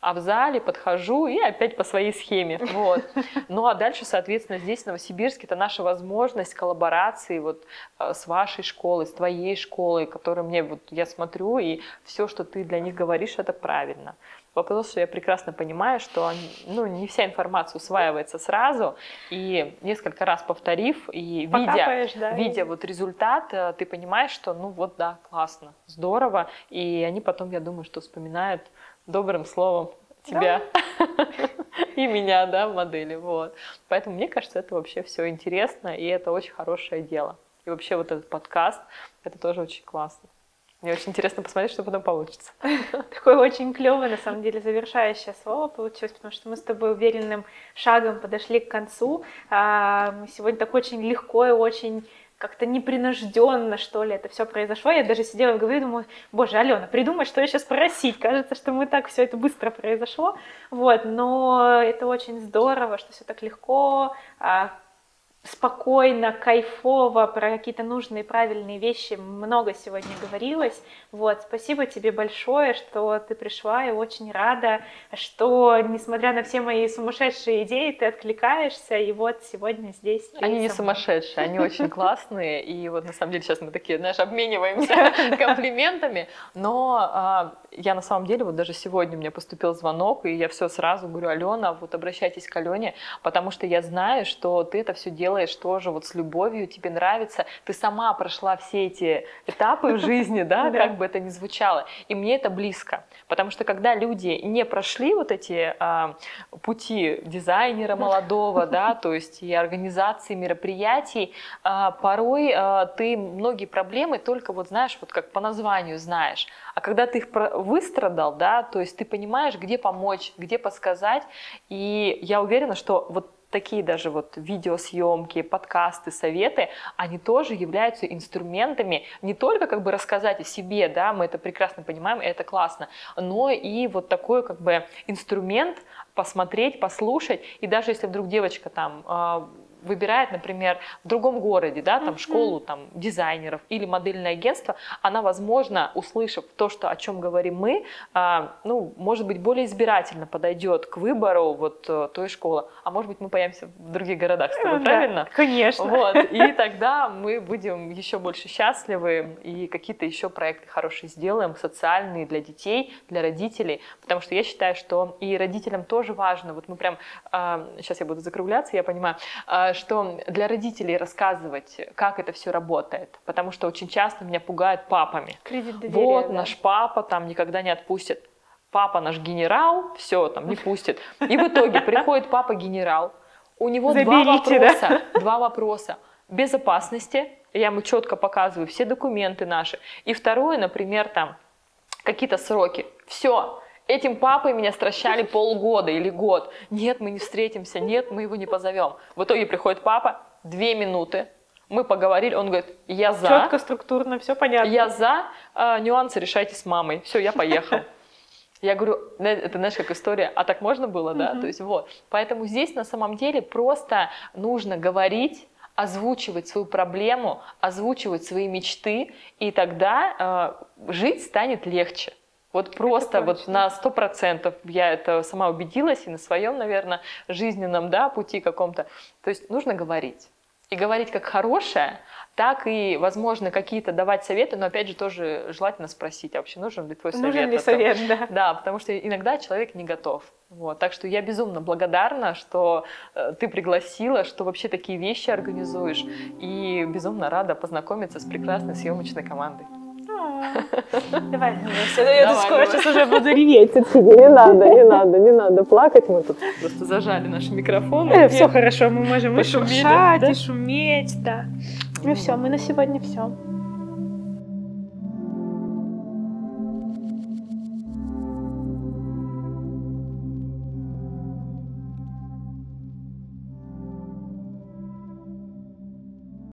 [SPEAKER 1] а в зале подхожу и опять по своей схеме. Вот. Ну а дальше, соответственно, здесь, в Новосибирске, это наша возможность коллаборации вот э, с вашей школой, с твоей школой, которую мне вот я смотрю, и все, что ты для них говоришь, это правильно. Вопрос, что я прекрасно понимаю, что ну, не вся информация усваивается сразу, и несколько раз повторив, и видя, да, видя и... вот результат, э, ты понимаешь, что ну вот да, классно, здорово, и они потом, я думаю, что вспоминают добрым словом тебя да. и меня, да, в модели, вот. Поэтому мне кажется, это вообще все интересно, и это очень хорошее дело. И вообще вот этот подкаст, это тоже очень классно. Мне очень интересно посмотреть, что потом получится.
[SPEAKER 2] Такое очень клевое, на самом деле, завершающее слово получилось, потому что мы с тобой уверенным шагом подошли к концу. А, мы сегодня так очень легко и очень как-то непринужденно, что ли, это все произошло. Я даже сидела в голове и думала, боже, Алена, придумай, что я сейчас спросить. Кажется, что мы так все это быстро произошло. Вот, но это очень здорово, что все так легко, а, спокойно, кайфово, про какие-то нужные, правильные вещи много сегодня говорилось. Вот, спасибо тебе большое, что ты пришла, и очень рада, что, несмотря на все мои сумасшедшие идеи, ты откликаешься, и вот сегодня здесь
[SPEAKER 1] Они не сумасшедшие, они очень классные, и вот на самом деле сейчас мы такие, знаешь, обмениваемся комплиментами, но а, я на самом деле, вот даже сегодня у меня поступил звонок, и я все сразу говорю, Алена, вот обращайтесь к Алене, потому что я знаю, что ты это все делаешь тоже вот с любовью, тебе нравится, ты сама прошла все эти этапы в жизни, да, как бы это ни звучало, и мне это близко, потому что когда люди не прошли вот эти а, пути дизайнера молодого, да, то есть и организации мероприятий, а, порой а, ты многие проблемы только вот знаешь, вот как по названию знаешь, а когда ты их выстрадал, да, то есть ты понимаешь, где помочь, где подсказать, и я уверена, что вот такие даже вот видеосъемки, подкасты, советы, они тоже являются инструментами не только как бы рассказать о себе, да, мы это прекрасно понимаем, и это классно, но и вот такой как бы инструмент посмотреть, послушать, и даже если вдруг девочка там а, выбирает, например, в другом городе, да, там
[SPEAKER 2] Мгм.
[SPEAKER 1] школу там дизайнеров или модельное агентство, она, возможно, услышав то, что о чем говорим мы, а, ну, может быть, более избирательно подойдет к выбору вот э, той школы, а может быть, мы появимся в других городах с тобой,
[SPEAKER 2] Да,
[SPEAKER 1] правильно?
[SPEAKER 2] Конечно.
[SPEAKER 1] Вот, и тогда мы будем еще больше счастливы и какие-то еще проекты хорошие сделаем, социальные для детей, для родителей, потому что я считаю, что и родителям тоже важно, вот мы прям, сейчас я буду закругляться, я понимаю, а, что для родителей рассказывать, как это все работает, потому что очень часто меня пугают папами.
[SPEAKER 2] Кредит доверия.
[SPEAKER 1] Вот,
[SPEAKER 2] да.
[SPEAKER 1] наш папа там никогда не отпустит. Папа наш генерал, все, там не пустит. И в итоге приходит папа генерал, у него два
[SPEAKER 2] Заберите, да?
[SPEAKER 1] вопроса, два вопроса. Безопасности, я ему четко показываю все документы наши. И второе, например, там какие-то сроки. Все, этим папой меня стращали полгода или год. Нет, мы не встретимся, нет, мы его не позовем. В итоге приходит папа, две минуты, мы поговорили, он говорит, я за.
[SPEAKER 2] Четко, структурно, все понятно.
[SPEAKER 1] Я за, а, нюансы решайте с мамой. Все, я поехал. Я говорю, «Да, это знаешь, как история, а так можно было, да? То есть вот. Поэтому здесь на самом деле просто нужно говорить, озвучивать свою проблему, озвучивать свои мечты, и тогда э, жить станет легче. Вот просто вот
[SPEAKER 2] точно.
[SPEAKER 1] на сто процентов я это сама убедилась и на своем, наверное, жизненном да, пути каком-то. То есть нужно говорить. И говорить как хорошее, так и, возможно, какие-то давать советы, но опять же тоже желательно спросить, а вообще нужен ли твой совет?
[SPEAKER 2] Нужен ли
[SPEAKER 1] том?
[SPEAKER 2] совет, да.
[SPEAKER 1] Да, потому что иногда человек не готов. Вот. Так что я безумно благодарна, что э, ты пригласила, что вообще такие вещи организуешь. И безумно рада познакомиться с прекрасной съемочной командой.
[SPEAKER 2] Давай, я скоро сейчас уже буду реветь.
[SPEAKER 1] Не надо, не надо, не надо плакать. Мы тут просто зажали наши микрофоны.
[SPEAKER 2] Все хорошо, мы можем и
[SPEAKER 1] да?
[SPEAKER 2] и шуметь, да. Ну все, мы на сегодня все.